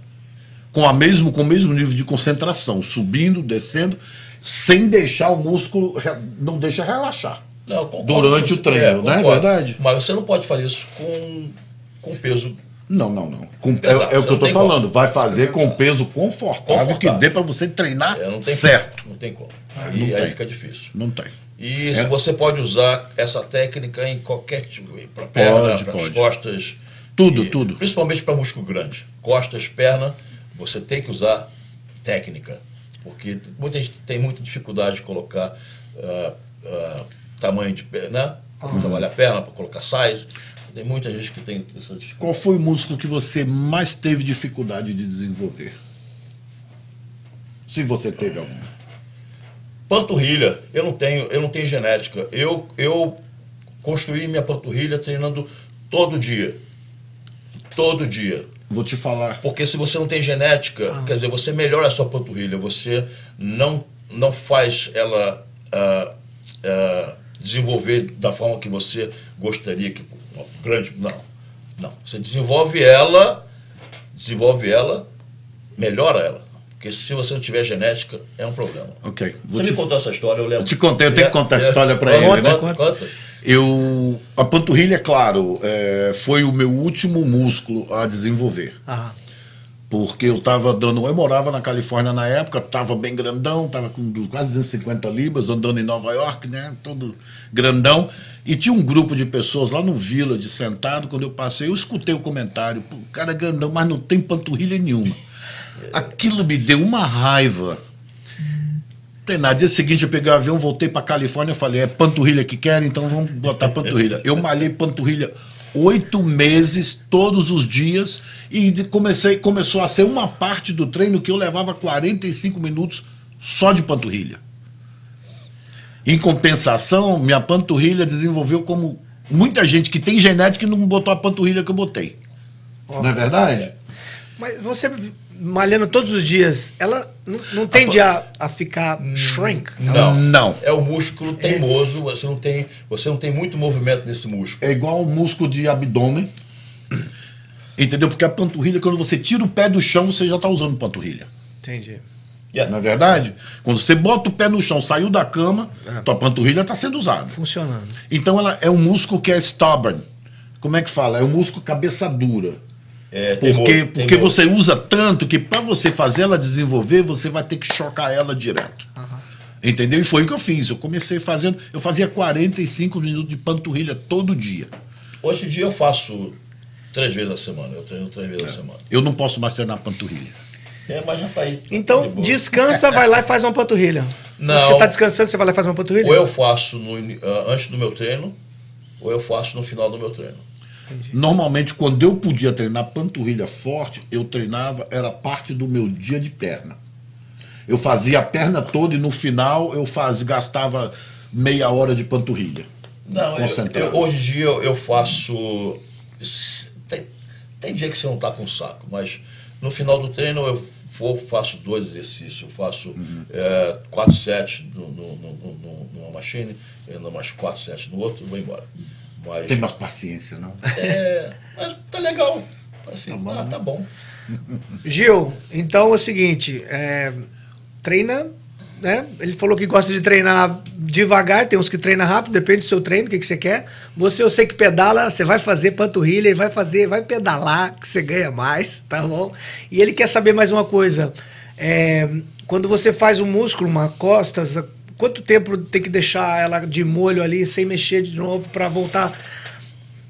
com, a mesmo, com o mesmo nível de concentração, subindo, descendo, sem deixar o músculo, não deixa relaxar. Não, concordo Durante o treino, não é concordo. verdade? Mas você não pode fazer isso com, com peso. Não, não, não. Com- é, Exato, é o que eu tô tem falando. como. Vai fazer com peso confortável, Confortável. que dê para você treinar É, não tem certo. Como, não tem como. não Aí, aí tem. fica difícil. Não tem. E É. você pode usar essa técnica em qualquer tipo, para perna, para as costas. Tudo, E tudo. Principalmente para músculo grande. Costas, perna, você tem que usar técnica. Porque muita gente tem muita dificuldade de colocar ah, ah, tamanho de perna, né? Trabalhar a perna para colocar size. Tem muita gente que tem essa dificuldade. Qual foi o músculo que você mais teve dificuldade de desenvolver? Se você teve algum. Panturrilha, eu não tenho, eu não tenho genética. Eu, eu construí minha panturrilha treinando todo dia. Todo dia. Vou te falar. Porque se você não tem genética, quer dizer, você melhora a sua panturrilha, você não, não faz ela ah, ah, desenvolver da forma que você gostaria que grande, não. Não, você desenvolve ela, desenvolve ela, melhora ela. Porque se você não tiver genética, é um problema. Ok. Vou Você te, me contou essa história, eu lembro. Eu te contei, eu tenho que contar essa É, história pra conta, ele, né? Conta, conta. eu, a panturrilha, claro, é, foi o meu último músculo a desenvolver. Aham. Porque eu tava dando. Eu morava na Califórnia na época, tava bem grandão, tava com quase 250 libras, andando em Nova York, né? Todo grandão. E tinha um grupo de pessoas lá no Village sentado. Quando eu passei, eu escutei o comentário: o cara é grandão, mas não tem panturrilha nenhuma. Aquilo me deu uma raiva. Tem nada. Dia seguinte eu peguei o avião, voltei para Califórnia falei: é panturrilha que querem, então vamos botar panturrilha. Eu malhei panturrilha oito meses, todos os dias, e comecei, começou a ser uma parte do treino que eu levava 45 minutos só de panturrilha. Em compensação, minha panturrilha desenvolveu como muita gente que tem genética e não botou a panturrilha que eu botei. Não é verdade? Mas você malhando todos os dias, ela não, não tende a, a ficar shrink? Não. Não. É o músculo teimoso, você não tem, você não tem muito movimento nesse músculo. É igual o músculo de abdômen. Entendeu? Porque a panturrilha, quando você tira o pé do chão, você já está usando panturrilha. Entendi. Não é verdade? Quando você bota o pé no chão, saiu da cama, tua panturrilha está sendo usada. Funcionando. Então ela é um músculo que é stubborn. Como é que fala? É um músculo cabeça dura. É, Porque, teimoso, porque teimoso. você usa tanto que para você fazer ela desenvolver, você vai ter que chocar ela direto. Entendeu? E foi o que eu fiz. Eu comecei fazendo. Eu fazia 45 minutos de panturrilha todo dia. Hoje em dia eu faço três vezes a semana. Eu treino três vezes a semana. Eu não posso mais treinar panturrilha. É, mas já tá aí. de Então, boa. descansa, vai lá e faz uma panturrilha. Não. Você está descansando, você vai lá e faz uma panturrilha? Ou eu faço no ah, antes do meu treino, ou eu faço no final do meu treino. Normalmente, quando eu podia treinar panturrilha forte, eu treinava, era parte do meu dia de perna. Eu fazia a perna toda e no final eu faz, gastava meia hora de panturrilha. Não, eu, Concentrado. eu- hoje em dia eu, eu faço. Tem, tem dia que você não está com saco, mas no final do treino eu vou, faço dois exercícios. Eu faço Uhum. é, quatro sets no, no, no, numa machine, mais quatro sets no outro e vou embora. Mas, Tem mais paciência, não? é, mas tá legal. Assim, Tá bom. ah, tá bom. Gil, então é o seguinte, é, treina, né? Ele falou que gosta de treinar devagar, tem uns que treinam rápido, depende do seu treino, o que, que você quer. Você, eu sei que pedala, você vai fazer panturrilha, e vai fazer, vai pedalar, que você ganha mais, tá bom? E ele quer saber mais uma coisa. é, quando você faz um músculo, uma costas, quanto tempo tem que deixar ela de molho ali, sem mexer de novo, para voltar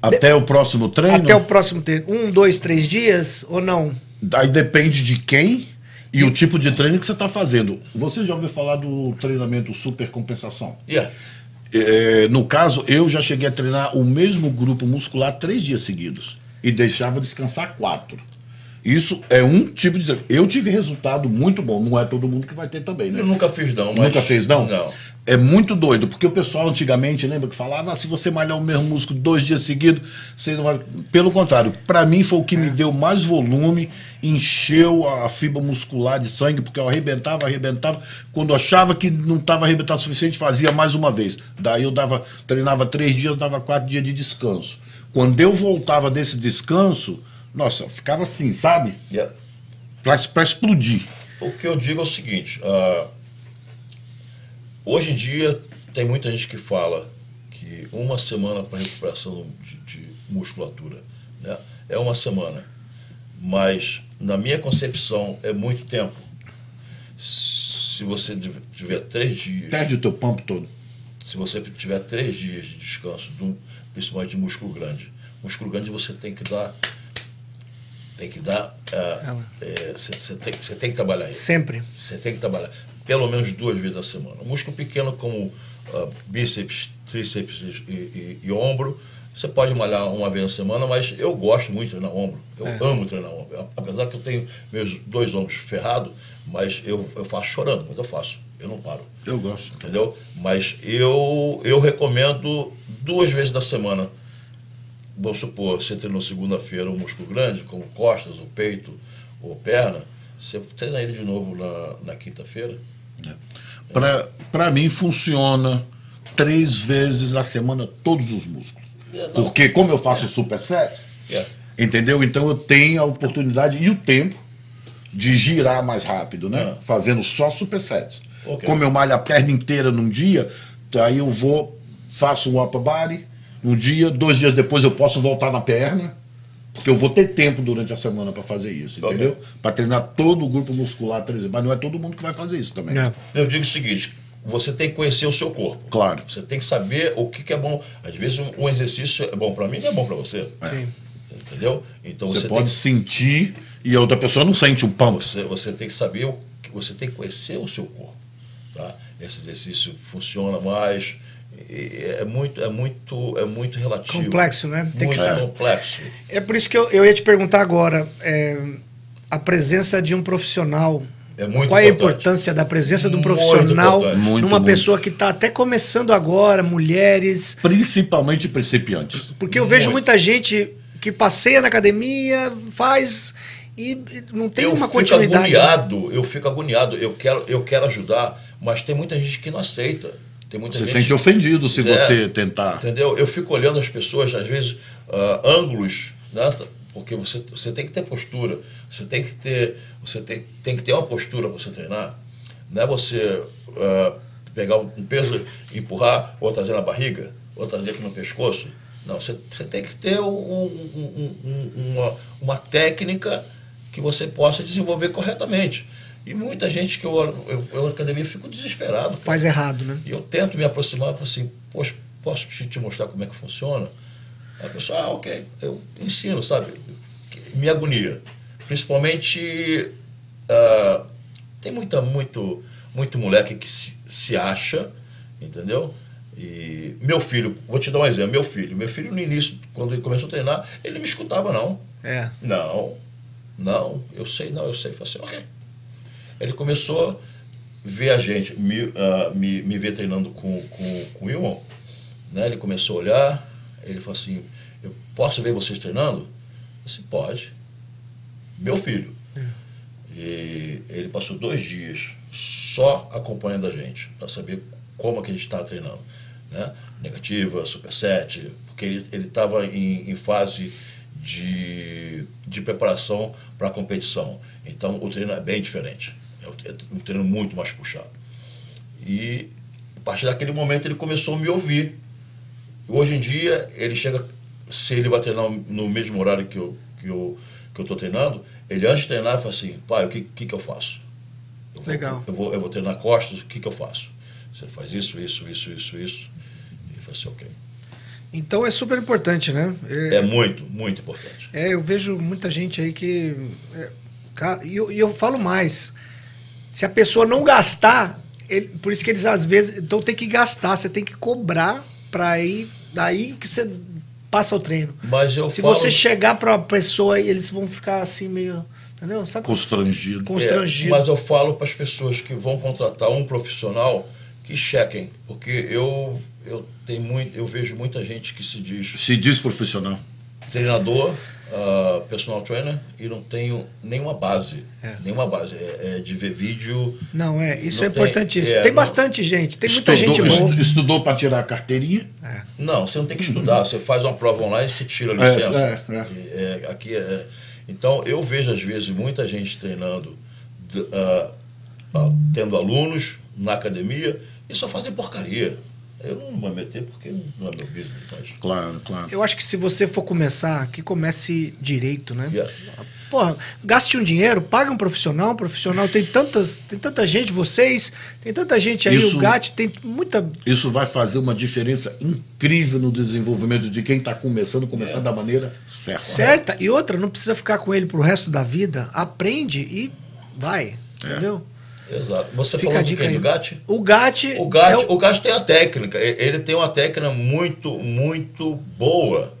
Até o próximo treino? até o próximo treino? Um, dois, três dias ou não? Aí depende de quem e o tipo de treino que você está fazendo. Você já ouviu falar do treinamento supercompensação? Yeah. É, no caso, eu já cheguei a treinar o mesmo grupo muscular três dias seguidos e deixava descansar quatro. Isso é um tipo de. Eu tive resultado muito bom. Não é todo mundo que vai ter também, né? Eu nunca fiz, não. Mas, Nunca fez, não? Não. É muito doido, porque o pessoal antigamente, lembra que falava, ah, se você malhar o mesmo músculo dois dias seguidos, você não vai. Pelo contrário, para mim foi o que me deu mais volume, encheu a fibra muscular de sangue, porque eu arrebentava, arrebentava. Quando achava que não estava arrebentado o suficiente, fazia mais uma vez. Daí eu dava, treinava três dias, dava quatro dias de descanso. Quando eu voltava desse descanso, nossa, eu ficava assim, sabe? Yeah. para explodir. O que eu digo é o seguinte: uh, hoje em dia tem muita gente que fala que uma semana para recuperação de, de musculatura né, é uma semana, mas na minha concepção é muito tempo. Se você tiver três dias. Perde o teu pump todo. Se você tiver três dias de descanso, principalmente de músculo grande, músculo grande você tem que dar tem que dar. Você uh, é, tem, tem que trabalhar ele. Sempre. Você tem que trabalhar. Pelo menos duas vezes na semana. Um músculo pequeno como uh, bíceps, tríceps e, e, e, ombro, você pode malhar uma vez na semana, mas eu gosto muito de treinar ombro. Eu é. amo treinar ombro. Apesar que eu tenho meus dois ombros ferrados, mas eu, eu faço chorando, mas eu faço. Eu não paro. Eu gosto. Entendeu? Mas eu, eu recomendo duas vezes na semana vamos supor, você treinou segunda-feira um músculo grande, como costas, ou peito, ou perna, você treina ele de novo na, na quinta-feira. É. Para mim, funciona três vezes a semana todos os músculos. É, Porque, como eu faço é. supersets, é. entendeu? Então eu tenho a oportunidade e o tempo de girar mais rápido, né? É. Fazendo só supersets. Okay. Como eu malho a perna inteira num dia, aí eu vou, faço um upper body um dia, dois dias depois eu posso voltar na perna, porque eu vou ter tempo durante a semana para fazer isso, okay. entendeu? Para treinar todo o grupo muscular, mas não é todo mundo que vai fazer isso também. É. Eu digo o seguinte, você tem que conhecer o seu corpo. Claro. Você tem que saber o que, que é bom. Às vezes um, um exercício é bom para mim e é bom para você. É. Sim. Entendeu? Então você, você pode que... sentir e a outra pessoa não sente o pão. Você, você tem que saber o que você tem que conhecer o seu corpo, tá? Esse exercício funciona mais, é muito, é muito, é muito relativo. Complexo, né? Tem muito que ser. complexo. É por isso que eu, eu ia te perguntar agora, é, a presença de um profissional. É muito Qual é a importância da presença de um profissional muito, numa muito, pessoa que está até começando agora, mulheres. Principalmente principiantes. Porque eu vejo muita gente que passeia na academia, faz e não tem eu uma continuidade. Eu fico agoniado, eu fico agoniado, eu quero, eu quero ajudar, mas tem muita gente que não aceita. Tem muita você gente, sente ofendido se é, você tentar. Entendeu? Eu fico olhando as pessoas, às vezes, uh, ângulos, né? porque você, você tem que ter postura, você tem que ter, você tem, tem que ter uma postura para você treinar. Não é você uh, pegar um peso, empurrar, ou trazer na barriga, ou trazer aqui no pescoço. Não, você, você tem que ter um, um, um, uma, uma técnica que você possa desenvolver corretamente. E muita gente que eu olho, eu, eu na academia fico desesperado. Cara. Faz errado, né? E eu tento me aproximar assim, poxa, posso te mostrar como é que funciona? Aí a pessoa, ah, ok, eu ensino, sabe? Me agonia. Principalmente, uh, tem muita, muito, muito moleque que se, se acha, entendeu? E meu filho, vou te dar um exemplo, meu filho, meu filho no início, quando ele começou a treinar, ele não me escutava não. É. Não, não, eu sei, não, eu sei. Eu falei assim, ok ele começou a ver a gente, me, uh, me, me ver treinando com, com, com o Ilon. Né? Ele começou a olhar, ele falou assim, eu posso ver vocês treinando? Eu disse, pode. Meu filho. É. E ele passou dois dias só acompanhando a gente, para saber como que a gente estava treinando. Né? Negativa, superset, porque ele estava em, em fase de, de preparação para a competição. Então o treino é bem diferente. É um treino muito mais puxado. E a partir daquele momento ele começou a me ouvir. Hoje em dia, ele chega, se ele vai treinar no mesmo horário que eu que eu que eu estou treinando, ele antes de treinar fala assim, pai, o que, que, que eu faço? Eu vou, Legal. Eu vou, eu vou treinar costas, o que, que eu faço? Você faz isso, isso, isso, isso, isso. E fala assim, ok. Então é super importante, né? É, é muito, muito importante. É, eu vejo muita gente aí que. É, e eu, eu falo mais. Se a pessoa não gastar, ele, por isso que eles às vezes. Então tem que gastar, você tem que cobrar para ir. Daí que você passa o treino. Mas eu Se falo... você chegar para a pessoa eles vão ficar assim meio. Entendeu? Sabe? Constrangido. Constrangido. É, mas eu falo para as pessoas que vão contratar um profissional que chequem, porque eu eu tenho muito, eu vejo muita gente que se diz se diz profissional, treinador, uh, personal trainer e não tenho nenhuma base. É. Nenhuma base. É, é, de ver vídeo. Não, é. Isso é importantíssimo. É, tem bastante não, gente, tem muita gente boa. Estudou para tirar a carteirinha? É. Não, você não tem que estudar. Você faz uma prova online e você tira a licença. aqui é, Então, eu vejo, às vezes, muita gente treinando, ah, ah, tendo alunos na academia e só fazem porcaria. Eu não vou meter porque não é meu business. Mas... Claro, claro. Eu acho que se você for começar, que comece direito, né? Yeah. Porra, gaste um dinheiro, pague um profissional, um profissional tem tantas, tem tanta gente, vocês, tem tanta gente aí, Isso- o GAT tem muita. Isso vai fazer uma diferença incrível no desenvolvimento de quem está começando, começar da maneira certa. certa e outra, não precisa ficar com ele pro resto da vida, aprende e vai, É. entendeu? Exato. Você Fica falou de quem? aí. Do GAT? O GAT, O GAT, é o- o GAT tem a técnica. Ele tem uma técnica muito, muito boa.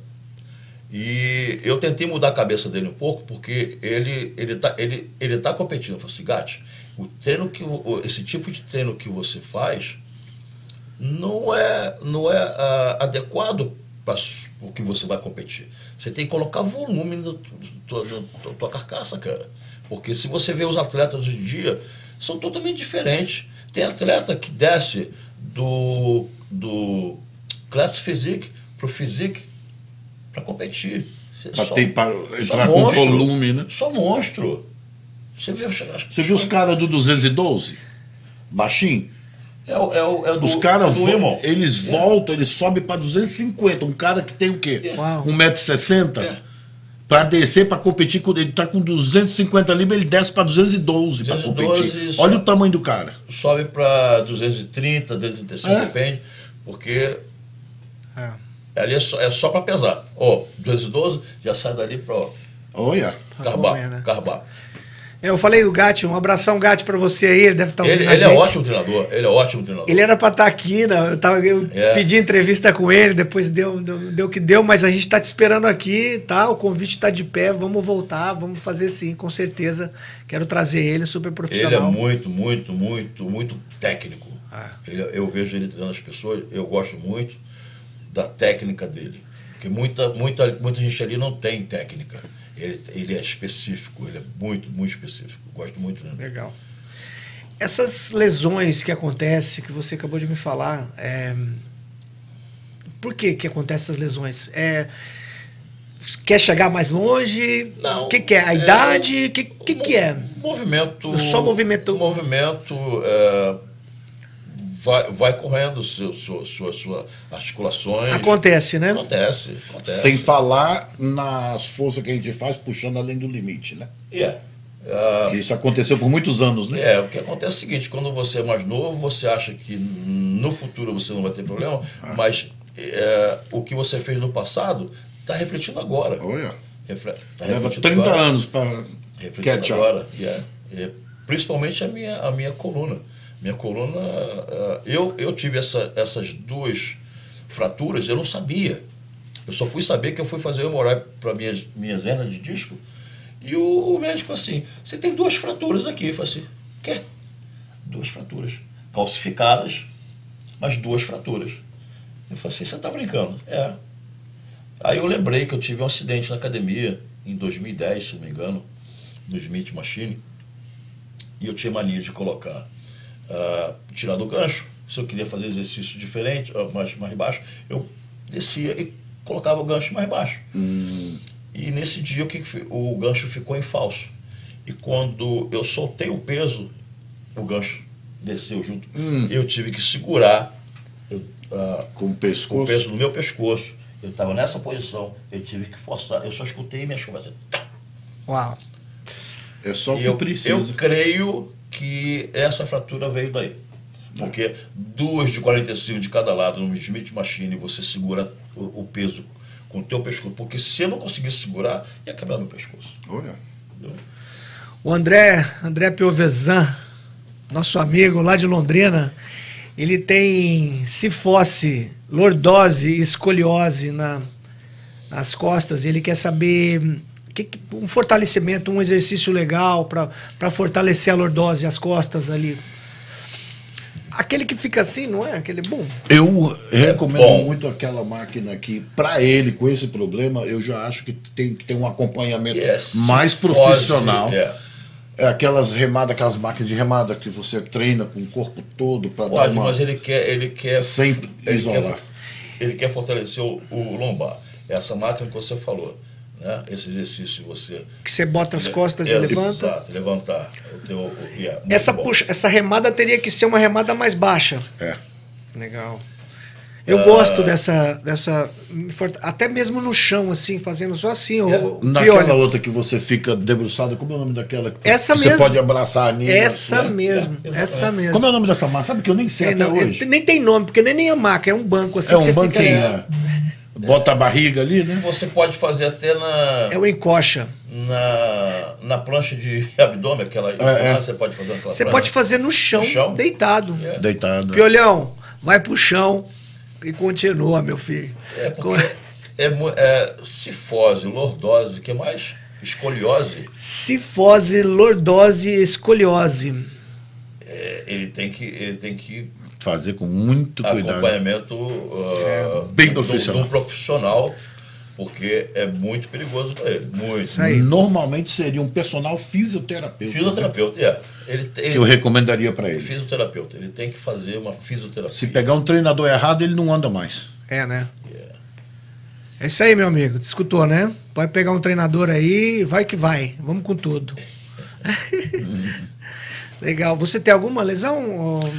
E eu tentei mudar a cabeça dele um pouco, porque ele ele tá, ele, ele tá competindo. Eu falei assim, GAT, o treino que, esse tipo de treino que você faz não é, não é ah, adequado para o que você vai competir. Você tem que colocar volume na tua, na tua carcaça, cara. Porque se você vê os atletas hoje em dia, são totalmente diferentes. Tem atleta que desce do, do class physique pro physique para competir. Só entrar com volume, né? Só monstro. Você vê os Você viu os caras do 212? Baixinho? É o, é o, é o do, Os caras, é eles É. voltam, eles sobem para 250. Um cara que tem o quê? Uau. 1,60m? Para descer, para competir, com ele tá com 250 libras, ele desce para 212 para 212 competir. só- Olha o tamanho do cara. sobe para 230, 235, É. depende, porque É. ali é só, é só para pesar. Ó, 212 já sai dali para Olha. carbar, bom, né? carbar. Eu falei do Gatti, um abração Gatti pra você aí, ele deve estar ouvindo Ele, ele é ótimo treinador, ele é ótimo treinador. Ele era pra estar aqui, né? eu, tava, eu É. pedi entrevista com ele, depois deu, deu, deu o que deu, mas a gente tá te esperando aqui, tá? O convite tá de pé, vamos voltar, vamos fazer sim, com certeza. Quero trazer ele, super Ele é profissional. muito, muito, muito, muito técnico. Ah. Ele- eu vejo ele treinando as pessoas, eu gosto muito da técnica dele. Porque muita, muita, muita gente ali não tem técnica. Ele, ele é específico, ele é muito, muito específico. Gosto muito dele. Legal. Essas lesões que acontecem, que você acabou de me falar, é... por que que acontecem essas lesões? É... Quer chegar mais longe? Não, O que, que é? A é, idade? O que, que, que é? Movimento. Só movimento. Movimento. é, vai, vai correndo seu, sua, sua, sua articulações. Acontece, né? Acontece. acontece. Sem falar nas forças que a gente faz puxando além do limite, né? É. Ah, Isso aconteceu por muitos anos, né? É, o que acontece é o seguinte, quando você é mais novo, você acha que no futuro você não vai ter problema, Ah. mas é, o que você fez no passado está refletindo agora. Olha. Refle- tá Leva refletindo 30 agora. anos para refletindo up. agora. yeah. É, principalmente a minha, a minha coluna. Minha coluna, ah, eu, eu tive essa, essas duas fraturas, eu não sabia. Eu só fui saber que eu fui fazer hemorroide para minhas, minhas hernias de disco. E o, o médico falou assim: você tem duas fraturas aqui. Eu falei assim: quê? Duas fraturas. Calcificadas, mas duas fraturas. Eu falei assim: você está brincando? É. Aí eu lembrei que eu tive um acidente na academia em 2010, se não me engano, no Smith Machine. E eu tinha mania de colocar, ah, tirar do gancho. Se eu queria fazer exercício diferente, ah, mais, mais baixo, eu descia e colocava o gancho mais baixo. E nesse dia o, que o gancho ficou em falso. E quando eu soltei o peso, o gancho desceu junto. Eu tive que segurar eu, ah, Com o com o pescoço. peso no meu pescoço. Eu estava nessa posição, eu tive que forçar. Eu só escutei minha chuva. assim, tá. Uau. É só o que eu, precisa. eu creio que essa fratura veio daí. Porque duas de 45 de cada lado no Smith Machine, você segura o, o peso com o teu pescoço. Porque se eu não conseguisse segurar, ia quebrar meu pescoço. Olha. entendeu? O André, André Piovesan, nosso amigo lá de Londrina, ele tem cifose, lordose e escoliose na, nas costas. Ele quer saber que, um fortalecimento, um exercício legal para fortalecer a lordose e as costas ali. Aquele que fica assim, não é? Aquele bom. Eu recomendo bom. muito aquela máquina que, para ele, com esse problema, eu já acho que tem que ter um acompanhamento Yes, mais profissional. é. É aquelas remadas, aquelas máquinas de remada que você treina com o corpo todo para dar uma... mas ele quer, ele quer Sempre ele isolar. Quer, ele quer fortalecer o, o lombar. Essa máquina que você falou, né? Esse exercício você. Que você bota as costas é, e levanta. Exato, levantar. O teu, o, yeah, muito Essa, puxa, essa remada teria que ser uma remada mais baixa. É. Legal. Eu Ah. gosto dessa, dessa. Até mesmo no chão, assim, fazendo só assim. É. o- o Naquela outra que você fica debruçado, como é o nome daquela? que Essa você mesmo. pode abraçar a Nina. Essa né? mesmo, É, essa mesmo. Como é o nome dessa massa? Sabe que eu nem sei É, até não, hoje. é- nem tem nome, porque nem, nem a maca, é um banco assim É que você um banquinho, fica. Bota a barriga ali, né? Você pode fazer até na, É o encoxa. na, na plancha de abdômen, aquela. É, é. Você pode fazer aquela Você pode fazer no chão, No chão? deitado. É. Deitado. Piolhão, vai pro chão e continua, meu filho. É porque é, mu- é cifose, lordose, que mais? Escoliose. Cifose, lordose, escoliose. É, ele tem que ele tem que Fazer com muito cuidado. acompanhamento ah, bem de um- profissional. de um profissional, porque é muito perigoso para ele, muito. Isso aí. Normalmente seria um personal fisioterapeuta. né? Fisioterapeuta, é. Ele, eu recomendaria para ele. fisioterapeuta, ele tem que fazer uma fisioterapia. Se pegar um treinador errado, ele não anda mais. É, né? Yeah. É isso aí, meu amigo. Escutou, né? Pode pegar um treinador aí, vai que vai. Vamos com tudo. Legal. Você tem alguma lesão? ô?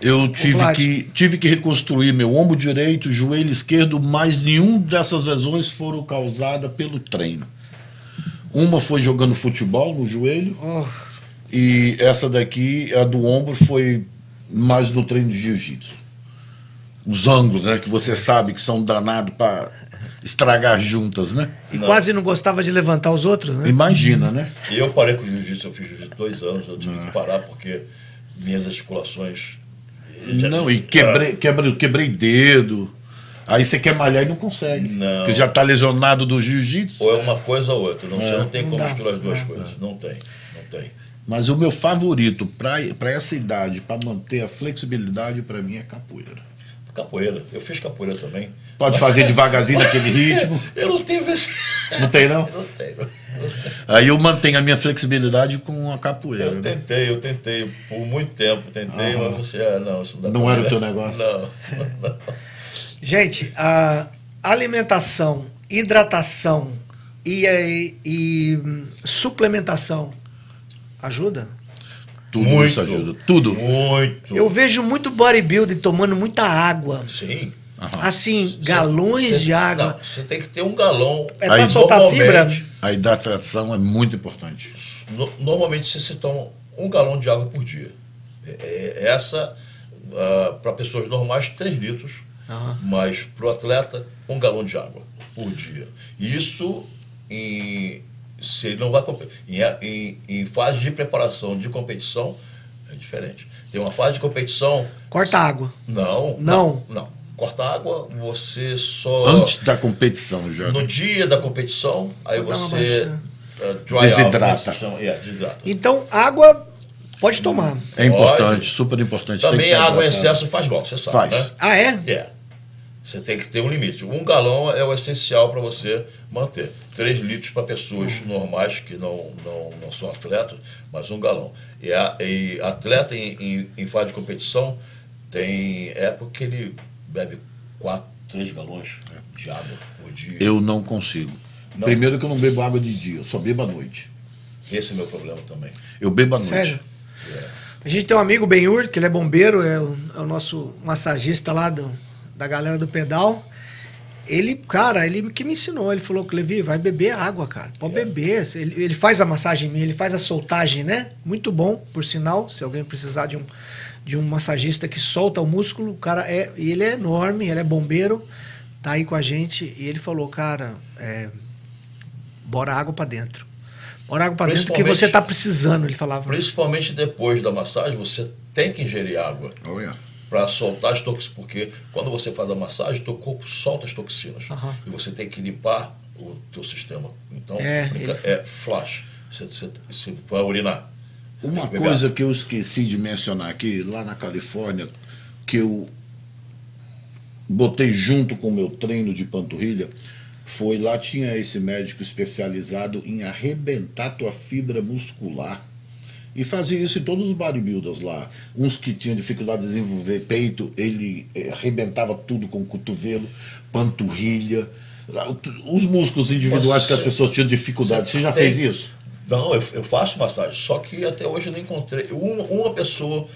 Eu tive que, tive que reconstruir meu ombro direito, joelho esquerdo, mas nenhum dessas lesões foram causadas pelo treino. Uma foi jogando futebol no joelho, Oh, e essa daqui, a do ombro, foi mais no treino de jiu-jitsu. Os ângulos, né, que você sabe que são danados para estragar juntas, né? e Não. quase não gostava de levantar os outros, né? Imagina, né? E eu parei com o jiu-jitsu, eu fiz jiu-jitsu dois anos, eu tive Ah. que parar porque minhas articulações. Não, e quebrei, quebrei, quebrei dedo. Aí você quer malhar e não consegue. Não. Porque já está lesionado do jiu-jitsu. Ou é uma coisa ou outra. Não, Você não tem Não como dá. misturar as duas É. coisas. Não tem. Não tem. Mas o meu favorito para essa idade, para manter a flexibilidade, para mim é capoeira. Capoeira. Eu fiz capoeira também. Pode fazer devagarzinho naquele ritmo. Eu não tenho esse. Não tem, não? Eu não tenho. Aí eu mantenho a minha flexibilidade com a capoeira. Eu né? tentei, eu tentei por muito tempo, tentei, mas você, ah, não, isso não Não era o teu negócio? Não. Gente, a alimentação, hidratação e, e- e, hum, suplementação ajuda? Tudo Muito. isso ajuda. Tudo. Muito. Eu vejo muito bodybuilder tomando muita água. Sim. Assim, galões Você- de água. Não, você tem que ter um galão. É Aí, soltar fibra? A hidratação é muito importante. no- normalmente você se toma um galão de água por dia. É- é- Essa, para pessoas normais, 3 litros. Aham. Mas para o atleta, um galão de água por dia. Isso em, se ele não vai em, em, em fase de preparação de competição é diferente. Tem uma fase de competição. Corta água. Não. Não. Não. Corta água, você só. Antes da competição, já. No dia da competição, aí Vou você uh, out, Desidrata. né, chama. É, desidrata. Então, água pode tomar. É importante, super importante. Tem Também água em excesso faz mal, você sabe, Faz. né? Ah, é? É. Você tem que ter um limite. Um galão é o essencial para você manter. Três litros para pessoas normais que não, não, não são atletas, mas um galão. E, a, e atleta em, em, em fase de competição tem época que ele bebe quatro, três galões de água por dia. Eu não consigo. Não? Primeiro que eu não bebo água de dia, eu só bebo à noite. Esse é meu problema também. Eu bebo à noite. Sério? A gente tem um amigo, Benhur, que ele é bombeiro, é o, é o nosso massagista lá do, da galera do pedal. Ele, cara, ele que me ensinou. Ele falou que Levi, vai beber água, cara. Pode É. beber. Ele, ele faz a massagem em mim, ele faz a soltagem, né? Muito bom, por sinal. Se alguém precisar de um, de um massagista que solta o músculo, o cara é. E ele é enorme, ele é bombeiro, tá aí com a gente. E ele falou, cara, é, bora água pra dentro. Bora água pra dentro que você tá precisando, ele falava. Principalmente depois da massagem, você tem que ingerir água. Olha. para soltar as toxinas, porque quando você faz a massagem, teu corpo solta as toxinas Aham. e você tem que limpar o teu sistema. Então, É, brinca- ele- é flash. Você, você, você vai urinar. Uma coisa que eu esqueci de mencionar aqui, lá na Califórnia, que eu botei junto com o meu treino de panturrilha, foi lá tinha esse médico especializado em arrebentar tua fibra muscular. E fazia isso em todos os bodybuilders lá. Uns que tinham dificuldade de desenvolver peito, ele eh, arrebentava tudo com o cotovelo, panturrilha. Os músculos individuais Você- que as pessoas tinham dificuldade, você já tem- fez isso? Não, eu, eu faço massagem. Só que até hoje eu não encontrei uma, uma pessoa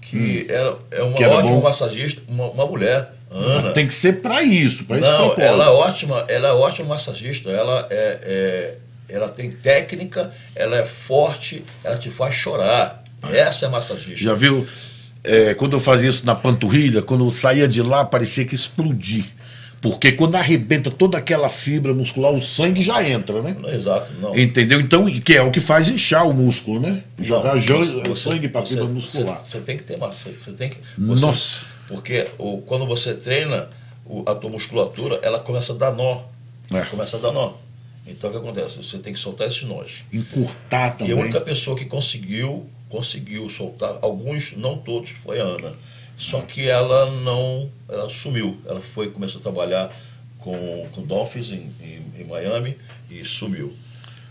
que era, é uma Hum. Que era ótima bom. massagista, uma, uma mulher, Ana. Tem que ser para isso, para esse propósito. ela é ótima, ela é ótima massagista. Ela é, é- ela tem técnica, ela é forte, ela te faz chorar. Essa é a massagista. Já viu? é, quando eu fazia isso na panturrilha, quando eu saía de lá, parecia que explodia. Porque quando arrebenta toda aquela fibra muscular, o sangue já entra, né? Não, exato, não. Entendeu? Então, que é o que faz inchar o músculo, né? Jogar Não, você- sangue para você- fibra muscular. Você, você tem que ter massa. Você, você tem que. você- Nossa. Porque o, quando você treina, o- a tua musculatura ela começa a dar nó. É. Começa a dar nó. Então o que acontece? Você tem que soltar esses nós. Encurtar E também. a única pessoa que conseguiu, conseguiu soltar, alguns, não todos, foi a Ana. Só que ela não, ela sumiu. Ela foi, começou a trabalhar com, com Dolphins em, em, em Miami e sumiu.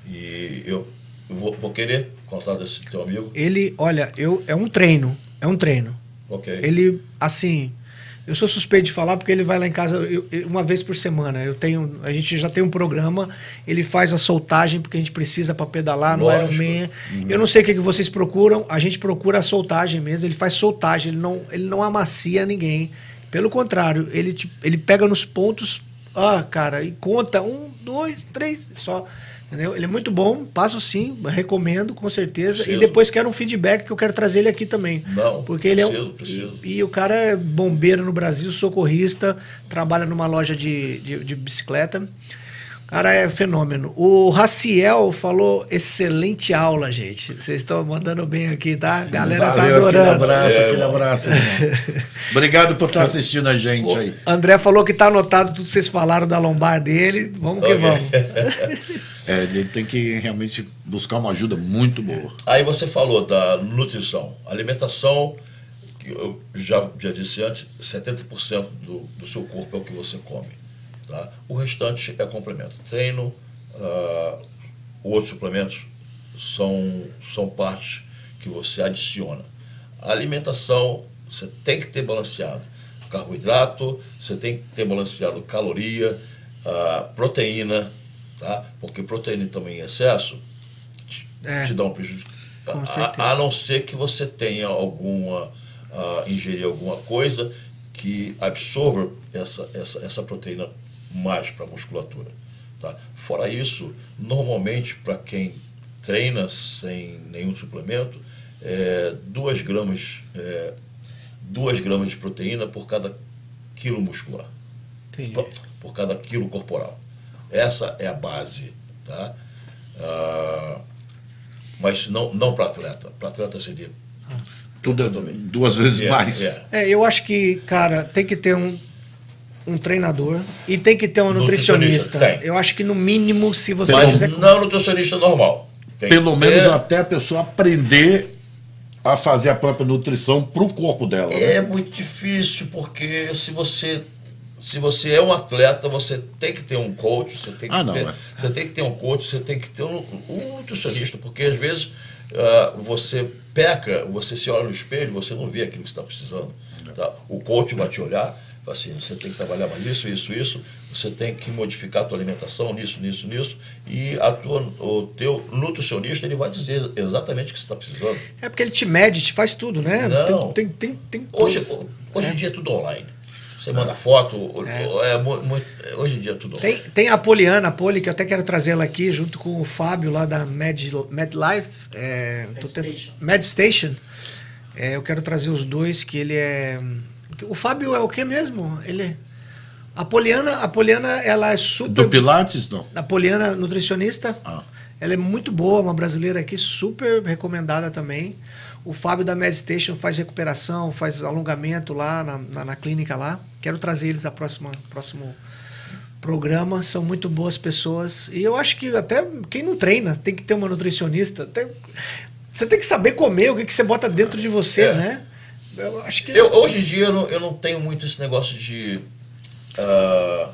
E eu, eu vou, vou querer contar desse teu amigo. Ele, olha, eu é um treino, é um treino. Ok. Ele, assim, eu sou suspeito de falar porque ele vai lá em casa eu- eu- uma vez por semana. Eu tenho, a gente já tem um programa, ele faz a soltagem porque a gente precisa para pedalar no Lógico. Ironman. Eu não sei o que, que vocês procuram, a gente procura a soltagem mesmo, ele faz soltagem, ele não, ele não amacia ninguém. Pelo contrário, ele, te- ele pega nos pontos, ah, cara, e conta um, dois, três, só. Entendeu? Ele é muito bom, passo sim, recomendo com certeza. Preciso. E depois quero um feedback que eu quero trazer ele aqui também. Não, Porque ele é preciso, um. preciso. E, e o cara é bombeiro no Brasil, socorrista, trabalha numa loja de, de, de bicicleta. O cara é fenômeno. O Raciel falou excelente aula, gente. Vocês estão mandando bem aqui, tá? A galera tá Valeu, adorando. Aquele abraço, É, aquele abraço. Obrigado por estar assistindo a gente aí. André falou que tá anotado tudo que vocês falaram da lombar dele. Vamos que Ok. vamos. É, ele tem que realmente buscar uma ajuda muito boa. Aí você falou da nutrição. Alimentação, que eu já, já disse antes, 70% do, do seu corpo é o que você come. Tá? O restante é complemento. Treino, ah, outros suplementos são, são partes que você adiciona. A alimentação, você tem que ter balanceado carboidrato, você tem que ter balanceado caloria, ah, proteína, tá? porque proteína também em excesso te, É. te dá um prejuízo. A-. A, não ser que você tenha alguma, ah, ingerir alguma coisa que absorva essa, essa, essa proteína mais para a musculatura. Tá? Fora isso, normalmente para quem treina sem nenhum suplemento, é, 2 gramas, é, duas gramas de proteína por cada quilo muscular Entendi. por, por cada quilo corporal. Essa é a base, tá? Ah, mas não, não para atleta. Para atleta seria. Tudo é duas vezes É, mais. é. É, eu acho que, cara, tem que ter um, um treinador e tem que ter um nutricionista. Nutricionista. Eu acho que, no mínimo, se você Mas quiser. não nutricionista normal. Tem Pelo menos ter- até a pessoa aprender a fazer a própria nutrição para o corpo dela. né? É muito difícil, porque se você. Se você é um atleta, você tem que ter um coach, você tem que, Ah, não, ter, é. você tem que ter um coach, você tem que ter um, um nutricionista, porque às vezes ah, você peca, você se olha no espelho, você não vê aquilo que você está precisando. Tá? O coach vai te olhar, fala assim, você tem que trabalhar mais isso, isso, isso, você tem que modificar a tua alimentação, nisso, nisso, nisso, e a tua, o teu nutricionista ele vai dizer exatamente o que você está precisando. É porque ele te mede, te faz tudo, né? Não. Tem, tem, tem, tem Hoje, tudo. hoje É. em dia é tudo online. Você manda foto, é. mu- hoje em dia é tudo Tem, online. tem a Poliana, a Poli, que eu até quero trazê-la aqui, junto com o Fábio lá da Med, MedLife. É, MedStation. MedStation. É, eu quero trazer os dois, que ele é. O Fábio é o que mesmo? Ele A Poliana, a Poliana, ela é super. Do Pilates, não. A Poliana, nutricionista. Ah. Ela é muito boa, uma brasileira aqui, super recomendada também. O Fábio da Medstation faz recuperação, faz alongamento lá na, na, na clínica lá. Quero trazer eles a próxima próximo programa. São muito boas pessoas. E eu acho que até quem não treina tem que ter uma nutricionista. Até- você tem que saber comer o que, que você bota dentro de você, É. né? Eu acho que. Eu, hoje em dia eu não, eu não tenho muito esse negócio de. ah,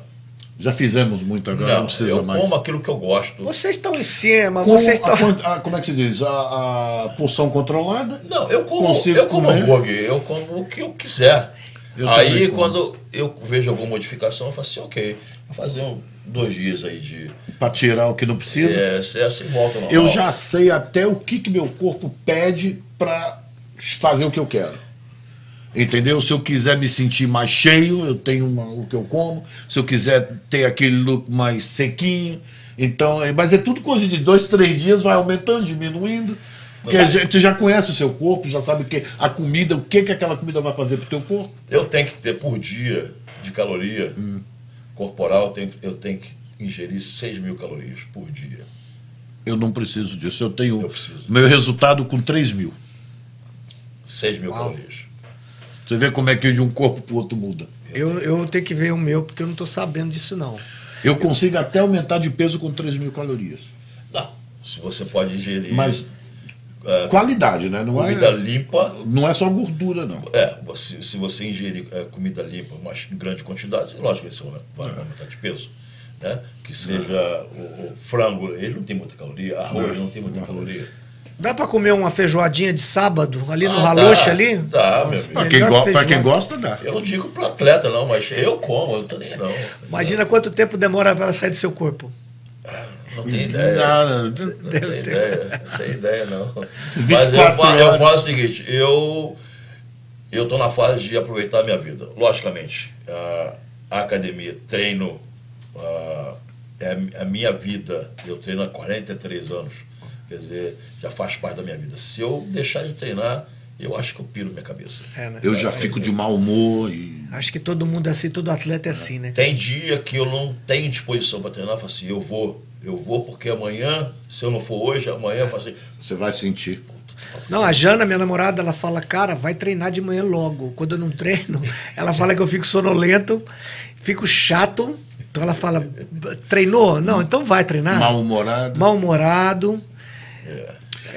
Já fizemos muito agora, não, não, precisa eu mais. como aquilo que eu gosto. Vocês estão em cima, Com vocês a estão. quan- a- como é que se diz? A, a porção controlada? Não, eu como, eu como comer. hambúrguer, eu como o que eu quiser. Eu Aí como. quando eu vejo alguma modificação, eu falo assim, ok, vou fazer um, dois dias aí de. Pra tirar o que não precisa. É, essa e volta normal. Eu já sei até o que, que meu corpo pede pra fazer o que eu quero. Entendeu? Se eu quiser me sentir mais cheio, eu tenho uma- o que eu como. Se eu quiser ter aquele look mais sequinho. Então, é- mas é tudo coisa de dois, três dias, vai aumentando, diminuindo. Porque a gente- já conhece o seu corpo, já sabe o que a comida, o que, que aquela comida vai fazer pro teu corpo. Eu tenho que ter por dia de caloria Hum. corporal, eu tenho, eu tenho que ingerir 6 mil calorias por dia. Eu não preciso disso. Eu tenho Eu meu resultado com 3 mil. 6 mil calorias. Você vê como é que de um corpo pro outro muda. Eu, eu tenho que ver o meu, porque eu não tô sabendo disso, não. Eu consigo até aumentar de peso com 3 mil calorias. Não. Se você pode ingerir Mas é, qualidade, né? Não comida é, limpa, não é só gordura, não. é, você, se você ingerir é, comida limpa mas em grande quantidade, lógico que você vai aumentar de peso. Né? Que seja o, o frango, ele não tem muita caloria, arroz não tem muita caloria. Dá pra comer uma feijoadinha de sábado ali no Ah, Raloche dá, ali? Dá, meu amigo. Pra quem, go- pra quem gosta, dá. Eu não digo pro atleta, não, mas eu como, eu não tô nem não. Imagina quanto tempo demora para sair do seu corpo. Não tem ideia. Nada. Não tem ideia, não tem ideia, não. Mas eu 24 falo, eu falo o seguinte, eu eu estou na fase de aproveitar a minha vida. Logicamente, a, academia, treino, a, é a- a minha vida. Eu treino há 43 anos. Quer dizer, já faz parte da minha vida. Se eu deixar de treinar, eu acho que eu piro minha cabeça. É, né? Eu já fico de mau humor e. Acho que todo mundo é assim, todo atleta é assim, né? Tem dia que eu não tenho disposição para treinar, eu falo assim, eu vou, eu vou porque amanhã, se eu não for hoje, amanhã eu faço assim, Você vai sentir. Não, a Jana, minha namorada, ela fala, cara, vai treinar de manhã logo. Quando eu não treino, ela fala que eu fico sonolento, fico chato. Então ela fala, treinou? Não, então vai treinar. Mal-humorado. Mal-humorado.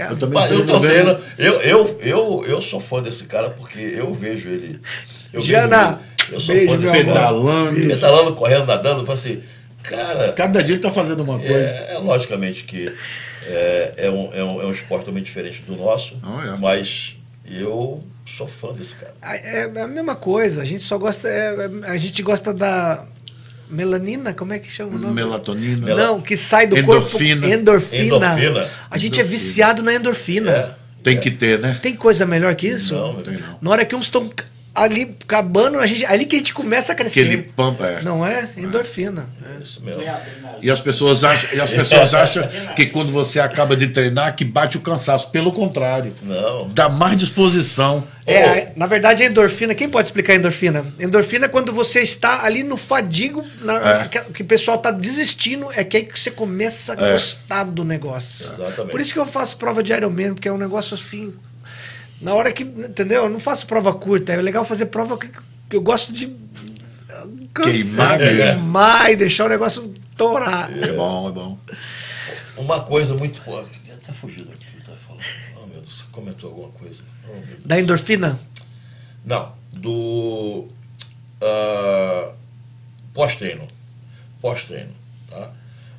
Eu também Mas eu treino tô vendo- eu, eu, eu, eu sou fã desse cara porque eu vejo ele. Eu vejo Jana, ele, eu sou beijo, fã desse amor. cara. Pedalando. Pedalando, correndo, nadando, eu falo assim, cara, Cada dia ele tá fazendo uma coisa. é, é logicamente que é, é, um, é, um, é um esporte totalmente diferente do nosso, Ah, é. mas eu sou fã desse cara. É é a mesma coisa, a gente só gosta. é- é- a gente gosta da melanina, como é que chama o nome? Melatonina. Mela- Não, que sai do Endorfina. corpo. Endorfina. Endorfina. A gente é viciado na endorfina. É, Tem que ter, né? Tem coisa melhor que isso? Não, meu Tem não. Na hora que uns estão ali acabando, a gente, ali que a gente começa a crescer. Aquele pampa. É. Não é? Endorfina. É isso mesmo. E as pessoas acham, e as pessoas acham que quando você acaba de treinar, que bate o cansaço. Pelo contrário. Não. Dá mais disposição. É, na verdade, a endorfina, quem pode explicar a endorfina? Endorfina é quando você está ali no fadigo, na, É. que o pessoal está desistindo, é que aí que você começa a É. gostar do negócio. Exatamente. Por isso que eu faço prova de Ironman, porque é um negócio assim. Na hora que. Entendeu? Eu não faço prova curta. É legal fazer prova que, que eu gosto de. cansar, Queimar mesmo. queimar e deixar o negócio torar. É bom, é bom. Uma coisa muito. Pô, até fugiu daqui que eu tava falando. Oh, meu Deus, você comentou alguma coisa. Oh. Da endorfina? Não, do ah, pós-treino. Pós-treino, tá?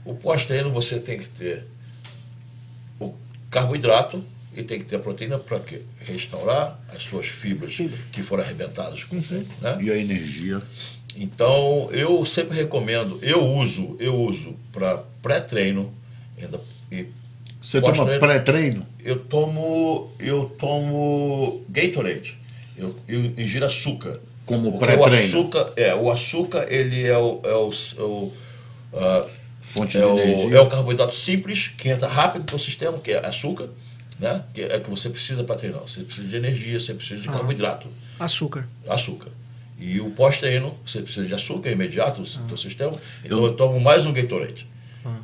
O pós-treino você tem que ter o carboidrato e tem que ter a proteína para quê? Restaurar as suas fibras que foram arrebentadas com o treino, né? E a energia. Então, eu sempre recomendo, eu uso, eu uso para pré-treino ainda e Você toma pré-treino? eu tomo eu tomo Gatorade. Eu, eu ingiro açúcar. Como Porque o pré-treino. açúcar, é, o açúcar ele é o, é o, é o, ah, Fonte é de o, energia. é o carboidrato simples que entra rápido no sistema, que é açúcar, né? Que é o que você precisa para treinar. Você precisa de energia, você precisa de Ah. carboidrato, Açúcar. açúcar. E o pós-treino, você precisa de açúcar imediato no seu sistema. Então Eu- eu, tomo mais um Gatorade.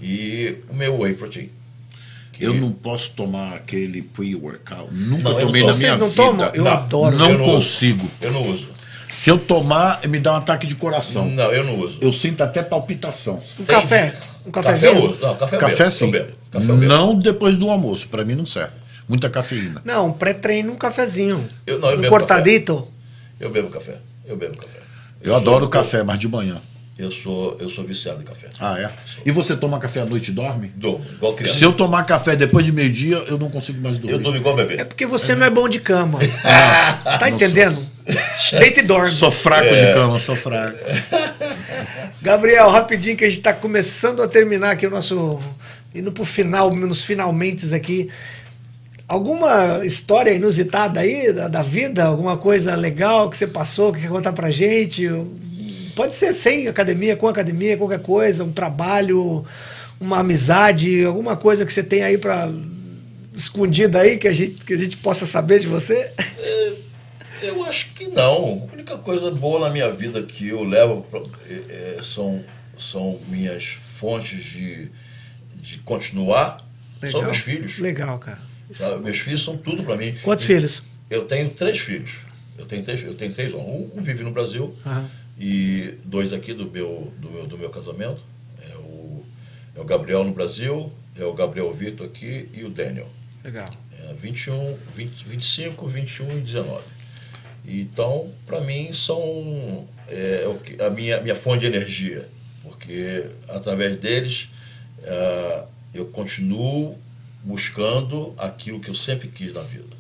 E o meu whey protein. que- Eu não posso tomar aquele pre-workout. Nunca Não, eu não tomei tomo. na minha Vocês não vida. tomam? Eu Não. adoro. Não Eu não uso. consigo. Eu não uso. Se eu tomar, me dá um ataque de coração. Não, eu não uso. Eu sinto até palpitação. Um Tem- café? Um Café cafezinho? eu uso. Não, café eu Café bebo. sim. Eu bebo. Café eu bebo. Não depois do almoço. Pra mim não serve. Muita cafeína. Não, pré-treino, um cafezinho. Eu- não, eu um bebo cortadito. Eu bebo café. Eu bebo café. Eu, sou- adoro café, mas de manhã. Eu sou, eu sou viciado em café. Ah, é? E você toma café à noite e dorme? Durmo, igual criança. Se eu tomar café depois de meio-dia, eu não consigo mais dormir. Eu durmo igual bebê. É porque você não é bom de cama. tá entendendo? Deita e dorme. Sou fraco É. de cama, sou fraco. Gabriel, rapidinho que a gente está começando a terminar aqui o nosso. indo pro final, nos finalmente aqui. Alguma história inusitada aí da, da, vida? Alguma coisa legal que você passou, que quer contar pra gente? Pode ser sem academia, com academia, qualquer coisa, um trabalho, uma amizade, alguma coisa que você tem aí para escondida aí que a gente, que a gente possa saber de você? É, eu acho que não. A única coisa boa na minha vida que eu levo pra, é, é são, são minhas fontes de, de continuar, Legal. são meus filhos. Legal, cara. Tá? Meus filhos são tudo para mim. Quantos eu, filhos? Eu tenho três filhos. Eu tenho três, eu tenho três um, um vive no Brasil uhum. e dois aqui do meu, do meu, do meu casamento. É o, é o Gabriel no Brasil, é o Gabriel Vitor aqui e o Daniel. Legal. É 21, 20, 25, 21 e 19. Então, para mim, são é, a minha, minha fonte de energia, porque através deles é, eu continuo buscando aquilo que eu sempre quis na vida.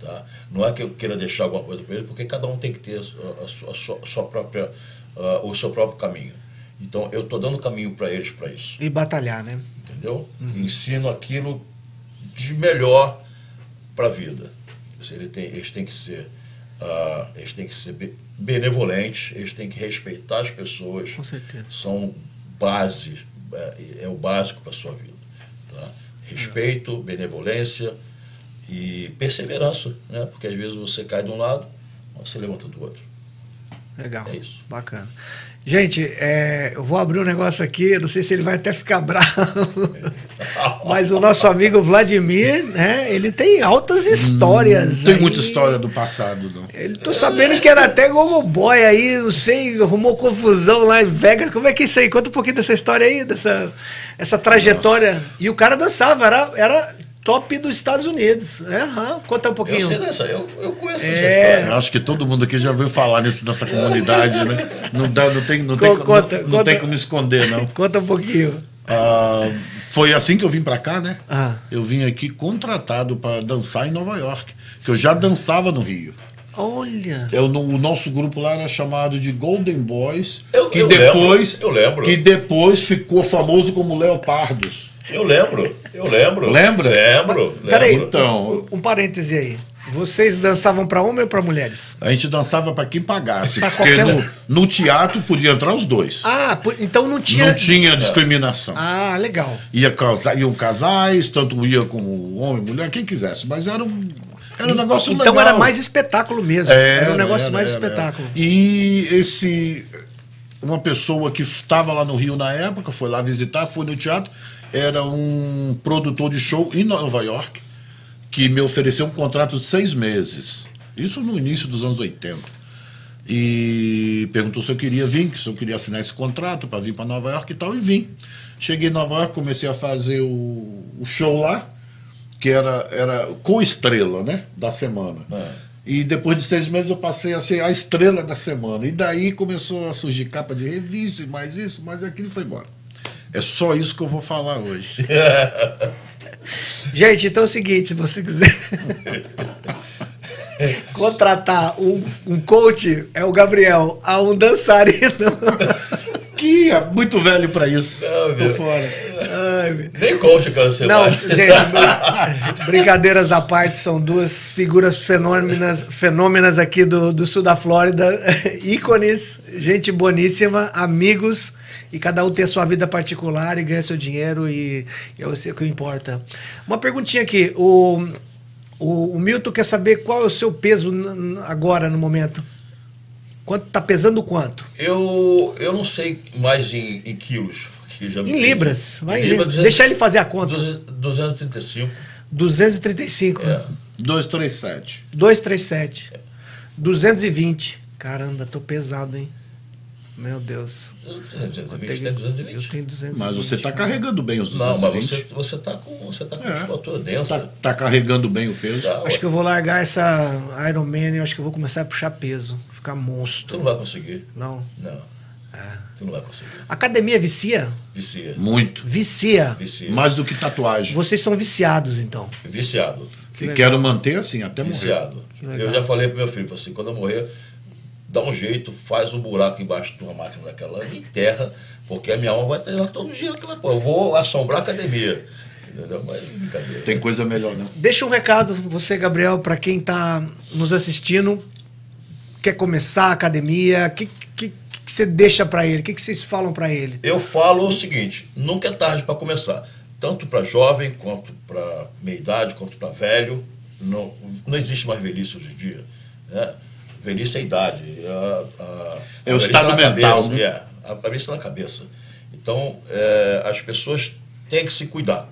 Tá? Não é que eu queira deixar alguma coisa para eles, porque cada um tem que ter a sua, a sua, a sua própria, uh, o seu próprio caminho. Então, eu estou dando caminho para eles para isso. E batalhar, né? Entendeu? Uhum. Ensino aquilo de melhor para a vida. Ele tem, eles têm que ser, uh, eles têm que ser benevolentes, eles têm que respeitar as pessoas. Com certeza. São base, é, é o básico para a sua vida. Respeito, benevolência e perseverança, né? porque às vezes você cai de um lado, você levanta do outro. Legal. É isso. Bacana. Gente, é, eu vou abrir um negócio aqui, não sei se ele vai até ficar bravo, mas o nosso amigo Vladimir, né, ele tem altas histórias. Hum, tem aí. muita história do passado, não. Ele tô sabendo que era até Gogo Boy aí, não sei, arrumou confusão lá em Vegas. Como é que é isso aí? Conta um pouquinho dessa história aí, dessa essa trajetória. Nossa. E o cara dançava, era, era top dos Estados Unidos. É, uhum. Conta um pouquinho. Eu sei dessa, eu, eu conheço é... essa história. Acho que todo mundo aqui já ouviu falar nisso, nessa comunidade, né? Não, dá, não, tem, não, tem, conta, não, não tem como esconder, não. Conta um pouquinho. Ah, foi assim que eu vim para cá, né? Ah. Eu vim aqui contratado para dançar em Nova York. Que eu já dançava no Rio. Olha! Eu, no, o nosso grupo lá era chamado de Golden Boys. Eu, que eu depois, lembro, eu lembro. Que depois ficou famoso como Leopardos. Eu lembro, eu lembro. Lembra? Lembro. Peraí, então, um, um parêntese aí. Vocês dançavam para homem ou para mulheres? A gente dançava para quem pagasse. Pra porque no, no, teatro podia entrar os dois. Ah, então não tinha. Não tinha discriminação. Ah, legal. Ia casa, iam casais, tanto ia como homem, mulher, quem quisesse. Mas era um, era um negócio então legal. era mais espetáculo mesmo. Era, era um negócio era, mais era, espetáculo. E esse. Uma pessoa que estava lá no Rio na época, foi lá visitar, foi no teatro era um produtor de show em Nova York que me ofereceu um contrato de seis meses. Isso no início dos anos 80. E perguntou se eu queria vir, se eu queria assinar esse contrato para vir para Nova York e tal, e vim. Cheguei em Nova York, comecei a fazer o, o show lá, que era, era com estrela, né? Da semana. É. E depois de seis meses eu passei a ser a estrela da semana. E daí começou a surgir capa de revista, e mais isso, mais aquilo e foi embora. É só isso que eu vou falar hoje. Gente, então é o seguinte, se você quiser contratar um, um coach, é o Gabriel, a um dançarino. que é muito velho para isso. Não, Tô meu. fora. Ai, Nem coach eu quero ser Não, gente, brincadeiras à parte, são duas figuras fenômenas, fenômenas aqui do, do sul da Flórida, ícones, gente boníssima, amigos e cada um tem a sua vida particular e ganha seu dinheiro e, e é o que importa. Uma perguntinha aqui, o, o, o, Milton quer saber qual é o seu peso agora, no momento? Quanto tá pesando quanto? Eu, eu não sei mais em, em quilos. Em libras. Vai em libras. Deixa ele fazer a conta. 235. 235. É. 237. 237. É. 220. Caramba, tô pesado, hein? Meu Deus. 220, tem 220. Eu tenho 220. Mas você está carregando bem os 220. Não, mas você está com, você tá com é. musculatura densa. Está tá carregando bem o peso. Tá, acho que eu vou largar essa Iron Man e acho que eu vou começar a puxar peso. Ficar monstro. Tu não vai conseguir. Não? Não. É. Tu não vai conseguir. Academia vicia? Vicia. Muito. Vicia. Vicia. Mais do que tatuagem. Vocês são viciados, então? Viciado. Que quero manter assim, até Viciado. morrer. Eu já falei pro meu filho, assim, quando eu morrer dá um jeito, faz um buraco embaixo de uma máquina daquela, me enterra, porque a minha alma vai treinar todo dia aquela porra. Eu vou assombrar a academia. Entendeu? Mas brincadeira. Tem coisa melhor, não. Deixa um recado, você, Gabriel, para quem está nos assistindo, quer começar a academia, o que, que, que você deixa para ele? O que, que vocês falam para ele? Eu falo o seguinte: nunca é tarde para começar. Tanto para jovem, quanto para meia idade, quanto para velho. Não, não existe mais velhice hoje em dia. Né? Velhice é idade. A, a, É o a estado tá na mental, Cabeça, né? É, a, a velhice está na cabeça. Então, é, as pessoas têm que se cuidar.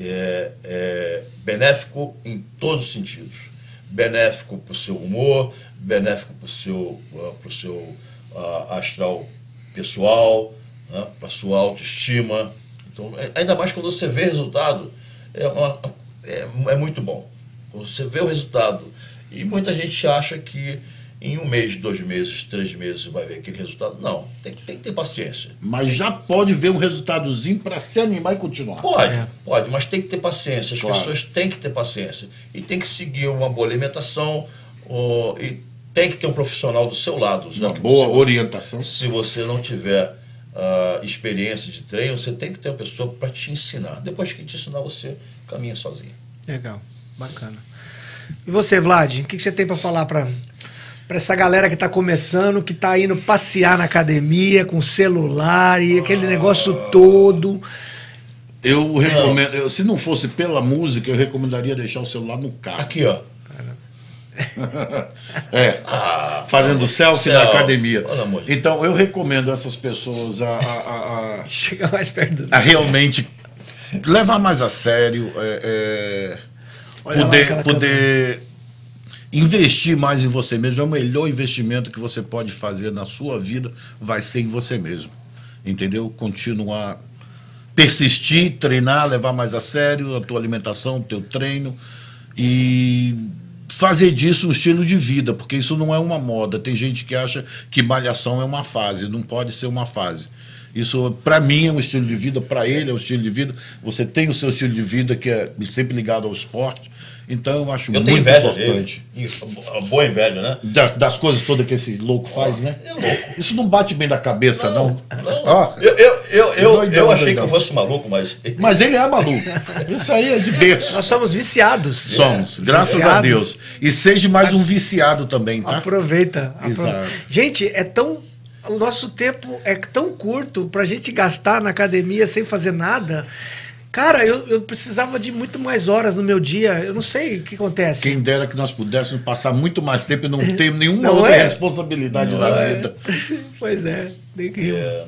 É, é benéfico em todos os sentidos. Benéfico para o seu humor, benéfico para o seu, pro seu ah, astral pessoal, né, para a sua autoestima. Então, é- ainda mais quando você vê resultado, é, uma- é, é muito bom. Quando você vê o resultado. E muita gente acha que em um mês, dois meses, três meses vai ver aquele resultado. Não, tem, tem que ter paciência. Mas já pode ver um resultadozinho para se animar e continuar. Pode, É. pode, mas tem que ter paciência. As Claro. pessoas têm que ter paciência. E tem que seguir uma boa alimentação. ó, e tem que ter um profissional do seu lado. Uma boa se- orientação. Se você não tiver ah, experiência de treino, você tem que ter uma pessoa para te ensinar. Depois que te ensinar, você caminha sozinho. Legal, bacana. E você, Vlad, o que, que você tem para falar para para essa galera que está começando, que está indo passear na academia com celular e aquele negócio todo? Eu recomendo, eu- se não fosse pela música, eu recomendaria deixar o celular no carro. Aqui, ó. É. Ah, Fazendo selfie na academia. pelo amor de Deus. Então, eu recomendo essas pessoas a, a- a- Chega mais perto do a- realmente levar mais a sério, é, é, poder, poder investir mais em você mesmo. É o melhor investimento que você pode fazer na sua vida, vai ser em você mesmo. Entendeu? Continuar, persistir, treinar, levar mais a sério a tua alimentação, o teu treino e fazer disso um estilo de vida, porque isso não é uma moda. Tem gente que acha que malhação é uma fase, não pode ser uma fase. Isso, para mim, é um estilo de vida, para ele é um estilo de vida. Você tem o seu estilo de vida, que é sempre ligado ao esporte. Então, eu acho Eu muito tenho inveja importante. dele. A boa inveja, né? Da- das coisas todas que esse louco faz, né? É louco. Isso não bate bem da cabeça, não. Não, Ó, eu, eu, eu, eu, Doidão, eu achei doidão. que eu fosse maluco, mas. mas ele é maluco. Isso aí é de berço. Nós somos viciados. Somos, graças a Viciados. Deus. E seja mais um viciado também, tá? Aproveita. apro- Exato. Gente, é tão. O nosso tempo é tão curto pra gente gastar na academia sem fazer nada. Cara, eu, eu precisava de muito mais horas no meu dia. Eu não sei o que acontece. Quem dera que nós pudéssemos passar muito mais tempo e não ter nenhuma Não outra é? responsabilidade Não na é. vida. Pois é, tem que. É,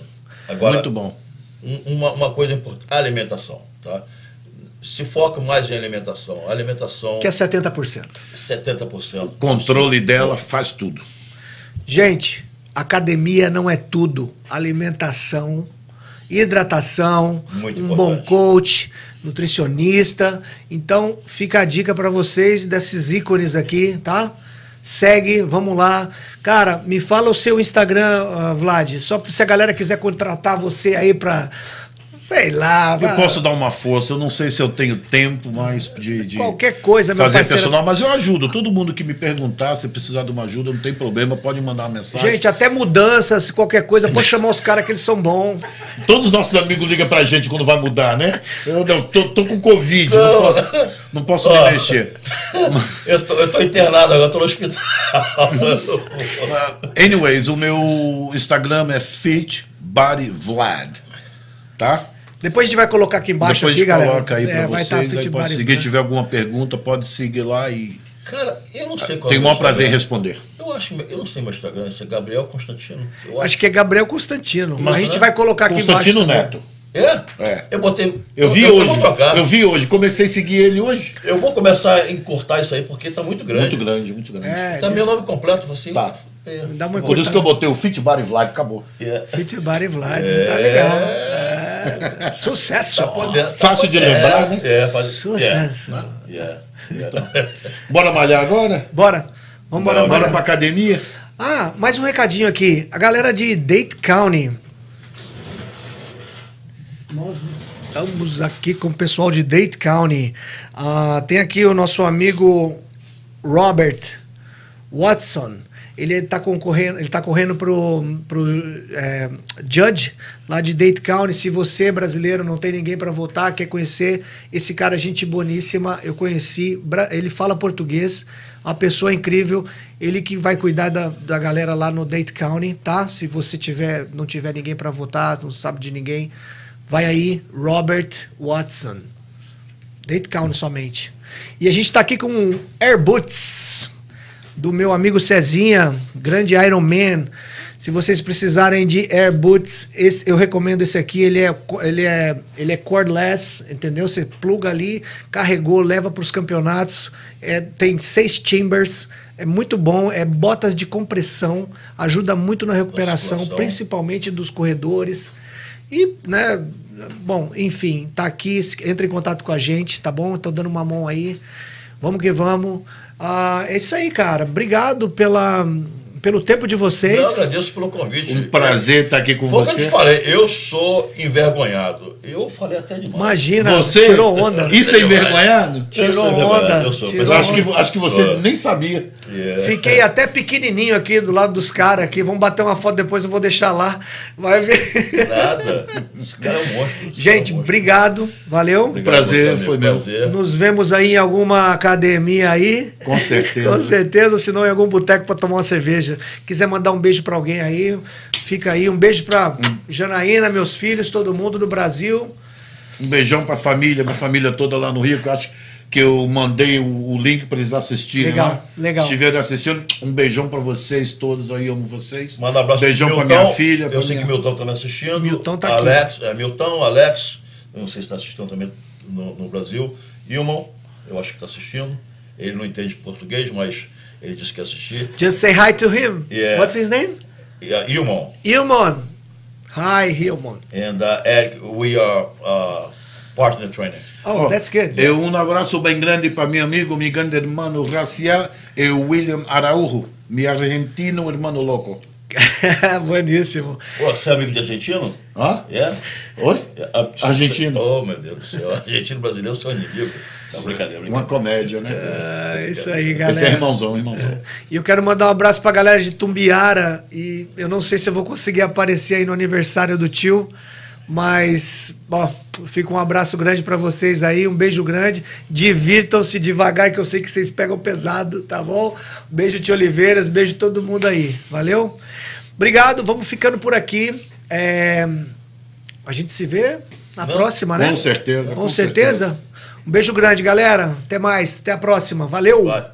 agora, Muito bom. um- uma, uma coisa importante: a alimentação. Tá? Se foca mais em alimentação. A alimentação, Que é 70%. 70%. O controle dela faz tudo. Gente, academia não é tudo. Alimentação, hidratação, Muito um importante. bom coach, nutricionista. Então, fica a dica para vocês desses ícones aqui, tá? Segue, vamos lá. Cara, me fala o seu Instagram, ah, Vlad, só se a galera quiser contratar você aí para sei lá, Eu pra- posso dar uma força, eu não sei se eu tenho tempo mais de, de Qualquer coisa, meu fazer parceiro. personal, mas eu ajudo. Todo mundo que me perguntar, se precisar de uma ajuda, não tem problema, pode mandar uma mensagem. Gente, até mudanças, qualquer coisa, pode chamar os caras que eles são bons. Todos os nossos amigos ligam pra gente quando vai mudar, né? Eu não, tô, tô com Covid, não, Não. posso, não posso Ó. me mexer. Eu tô, eu tô internado agora, tô no hospital. Anyways, o meu Instagram é Fit Body Vlad, tá? Depois a gente vai colocar aqui embaixo Depois a aqui, gente galera. coloca aí É, pra vai vocês, tá aí pode seguir. Vlad. Se tiver alguma pergunta, pode seguir lá e Cara, eu não sei qual tenho é o maior prazer em responder. Eu acho, eu não sei meu Instagram, esse é Gabriel Constantino. Eu Acho que é Gabriel Constantino. Mas, a gente né? vai colocar aqui Constantino embaixo. Neto. É? É. Eu botei. Eu vi eu, hoje. Eu vi hoje. Comecei a seguir ele hoje. Eu vou começar a encurtar isso aí porque tá muito grande. Muito grande, muito grande. É, Tá meu nome completo, assim. Tá. É. Dá uma Por isso que eu botei o Fit Body Vlad, acabou. É. Fit Body Vlad, É. tá legal. É. Sucesso. Tá podendo- Fácil de é, lembrar, né? É, faz, Sucesso. É, é, é. Bora malhar agora? Bora. Vamos Bora bora. pra academia? Ah, mais um recadinho aqui. A galera de Date County. Nós estamos aqui com o pessoal de Date County. Ah, tem aqui o nosso amigo Robert. Watson. Ele está concorrendo, ele tá correndo pro, pro é, Judge lá de Dade County. Se você brasileiro não tem ninguém para votar, quer conhecer esse cara, gente boníssima, eu conheci. Ele fala português, uma pessoa incrível. Ele que vai cuidar da, da galera lá no Dade County, tá? Se você tiver, não tiver ninguém para votar, não sabe de ninguém, vai aí, Robert Watson. Dade County somente. E a gente está aqui com Air Boots do meu amigo Cezinha, grande Iron Man. Se vocês precisarem de Air Boots, esse, eu recomendo esse aqui. Ele é, ele, é, ele é cordless, entendeu? Você pluga ali, carregou, leva para os campeonatos. É, tem seis chambers, é muito bom. É botas de compressão, ajuda muito na recuperação, principalmente dos corredores. E, né, bom, enfim, tá aqui. Entra em contato com a gente, tá bom? Estou dando uma mão aí. Vamos que vamos. Ah, é isso aí, cara. Obrigado pela, pelo tempo de vocês. Eu agradeço pelo convite. Um prazer estar aqui com Foi você. Como eu te falei, eu sou envergonhado. Eu falei até demais. Imagina, você tirou onda. Isso é envergonhado? Tirou onda. Eu sou, tirou acho, que, acho que você sou. nem sabia. Yeah. Fiquei até pequenininho aqui do lado dos caras aqui. Vamos bater uma foto depois, eu vou deixar lá. Vai ver. Nada. Esse cara é um monstro. Gente, é um monstro. obrigado. Valeu. Obrigado prazer, você, foi meu. Prazer. Nos vemos aí em alguma academia aí. Com certeza. Com certeza, ou se não em algum boteco para tomar uma cerveja. Quiser mandar um beijo para alguém aí, fica aí. Um beijo para Janaína, meus filhos, todo mundo do Brasil. Um beijão para a família, minha família toda lá no Rio, que eu acho que eu mandei o, o link para eles assistirem legal, lá. Legal. Se estiverem assistindo, um beijão para vocês todos aí, amo vocês. Manda um abraço beijão para minha filha. Eu sei minha... que Milton está me assistindo. Milton tá Alex, aqui. É, Milton, Alex, não sei se está assistindo também no, no Brasil. Ilmon, eu acho que está assistindo. Ele não entende português, mas ele disse que ia assistir. Just say hi to him. Yeah. What's his name? Yeah, Ilmon. Ilmon. Hi, Ilmon. And uh, Eric, we are uh, partner trainer. Oh, oh, that's good. Eu um abraço bem grande para meu amigo, meu grande irmão racial, e o William Araújo, meu argentino irmão louco. Bueníssimo. Pô, você é amigo de argentino? Hã? É? Oi? É, Argentino. Oh, meu Deus do céu. Argentino brasileiro são inimigo. Brincadeira, brincadeira. Uma comédia, né? É, isso aí, galera. Esse é irmãozão, irmãozão. É. E eu quero mandar um abraço pra galera de Tumbiara. E eu não sei se eu vou conseguir aparecer aí no aniversário do tio. Mas, bom, fica um abraço grande para vocês aí, um beijo grande. Divirtam-se devagar, que eu sei que vocês pegam pesado, tá bom? Beijo, tio Oliveiras, beijo todo mundo aí. Valeu? Obrigado, vamos ficando por aqui. É... A gente se vê na Não, próxima, né? Com certeza. Com, com certeza? certeza. Um beijo grande, galera. Até mais. Até a próxima. Valeu! Vai.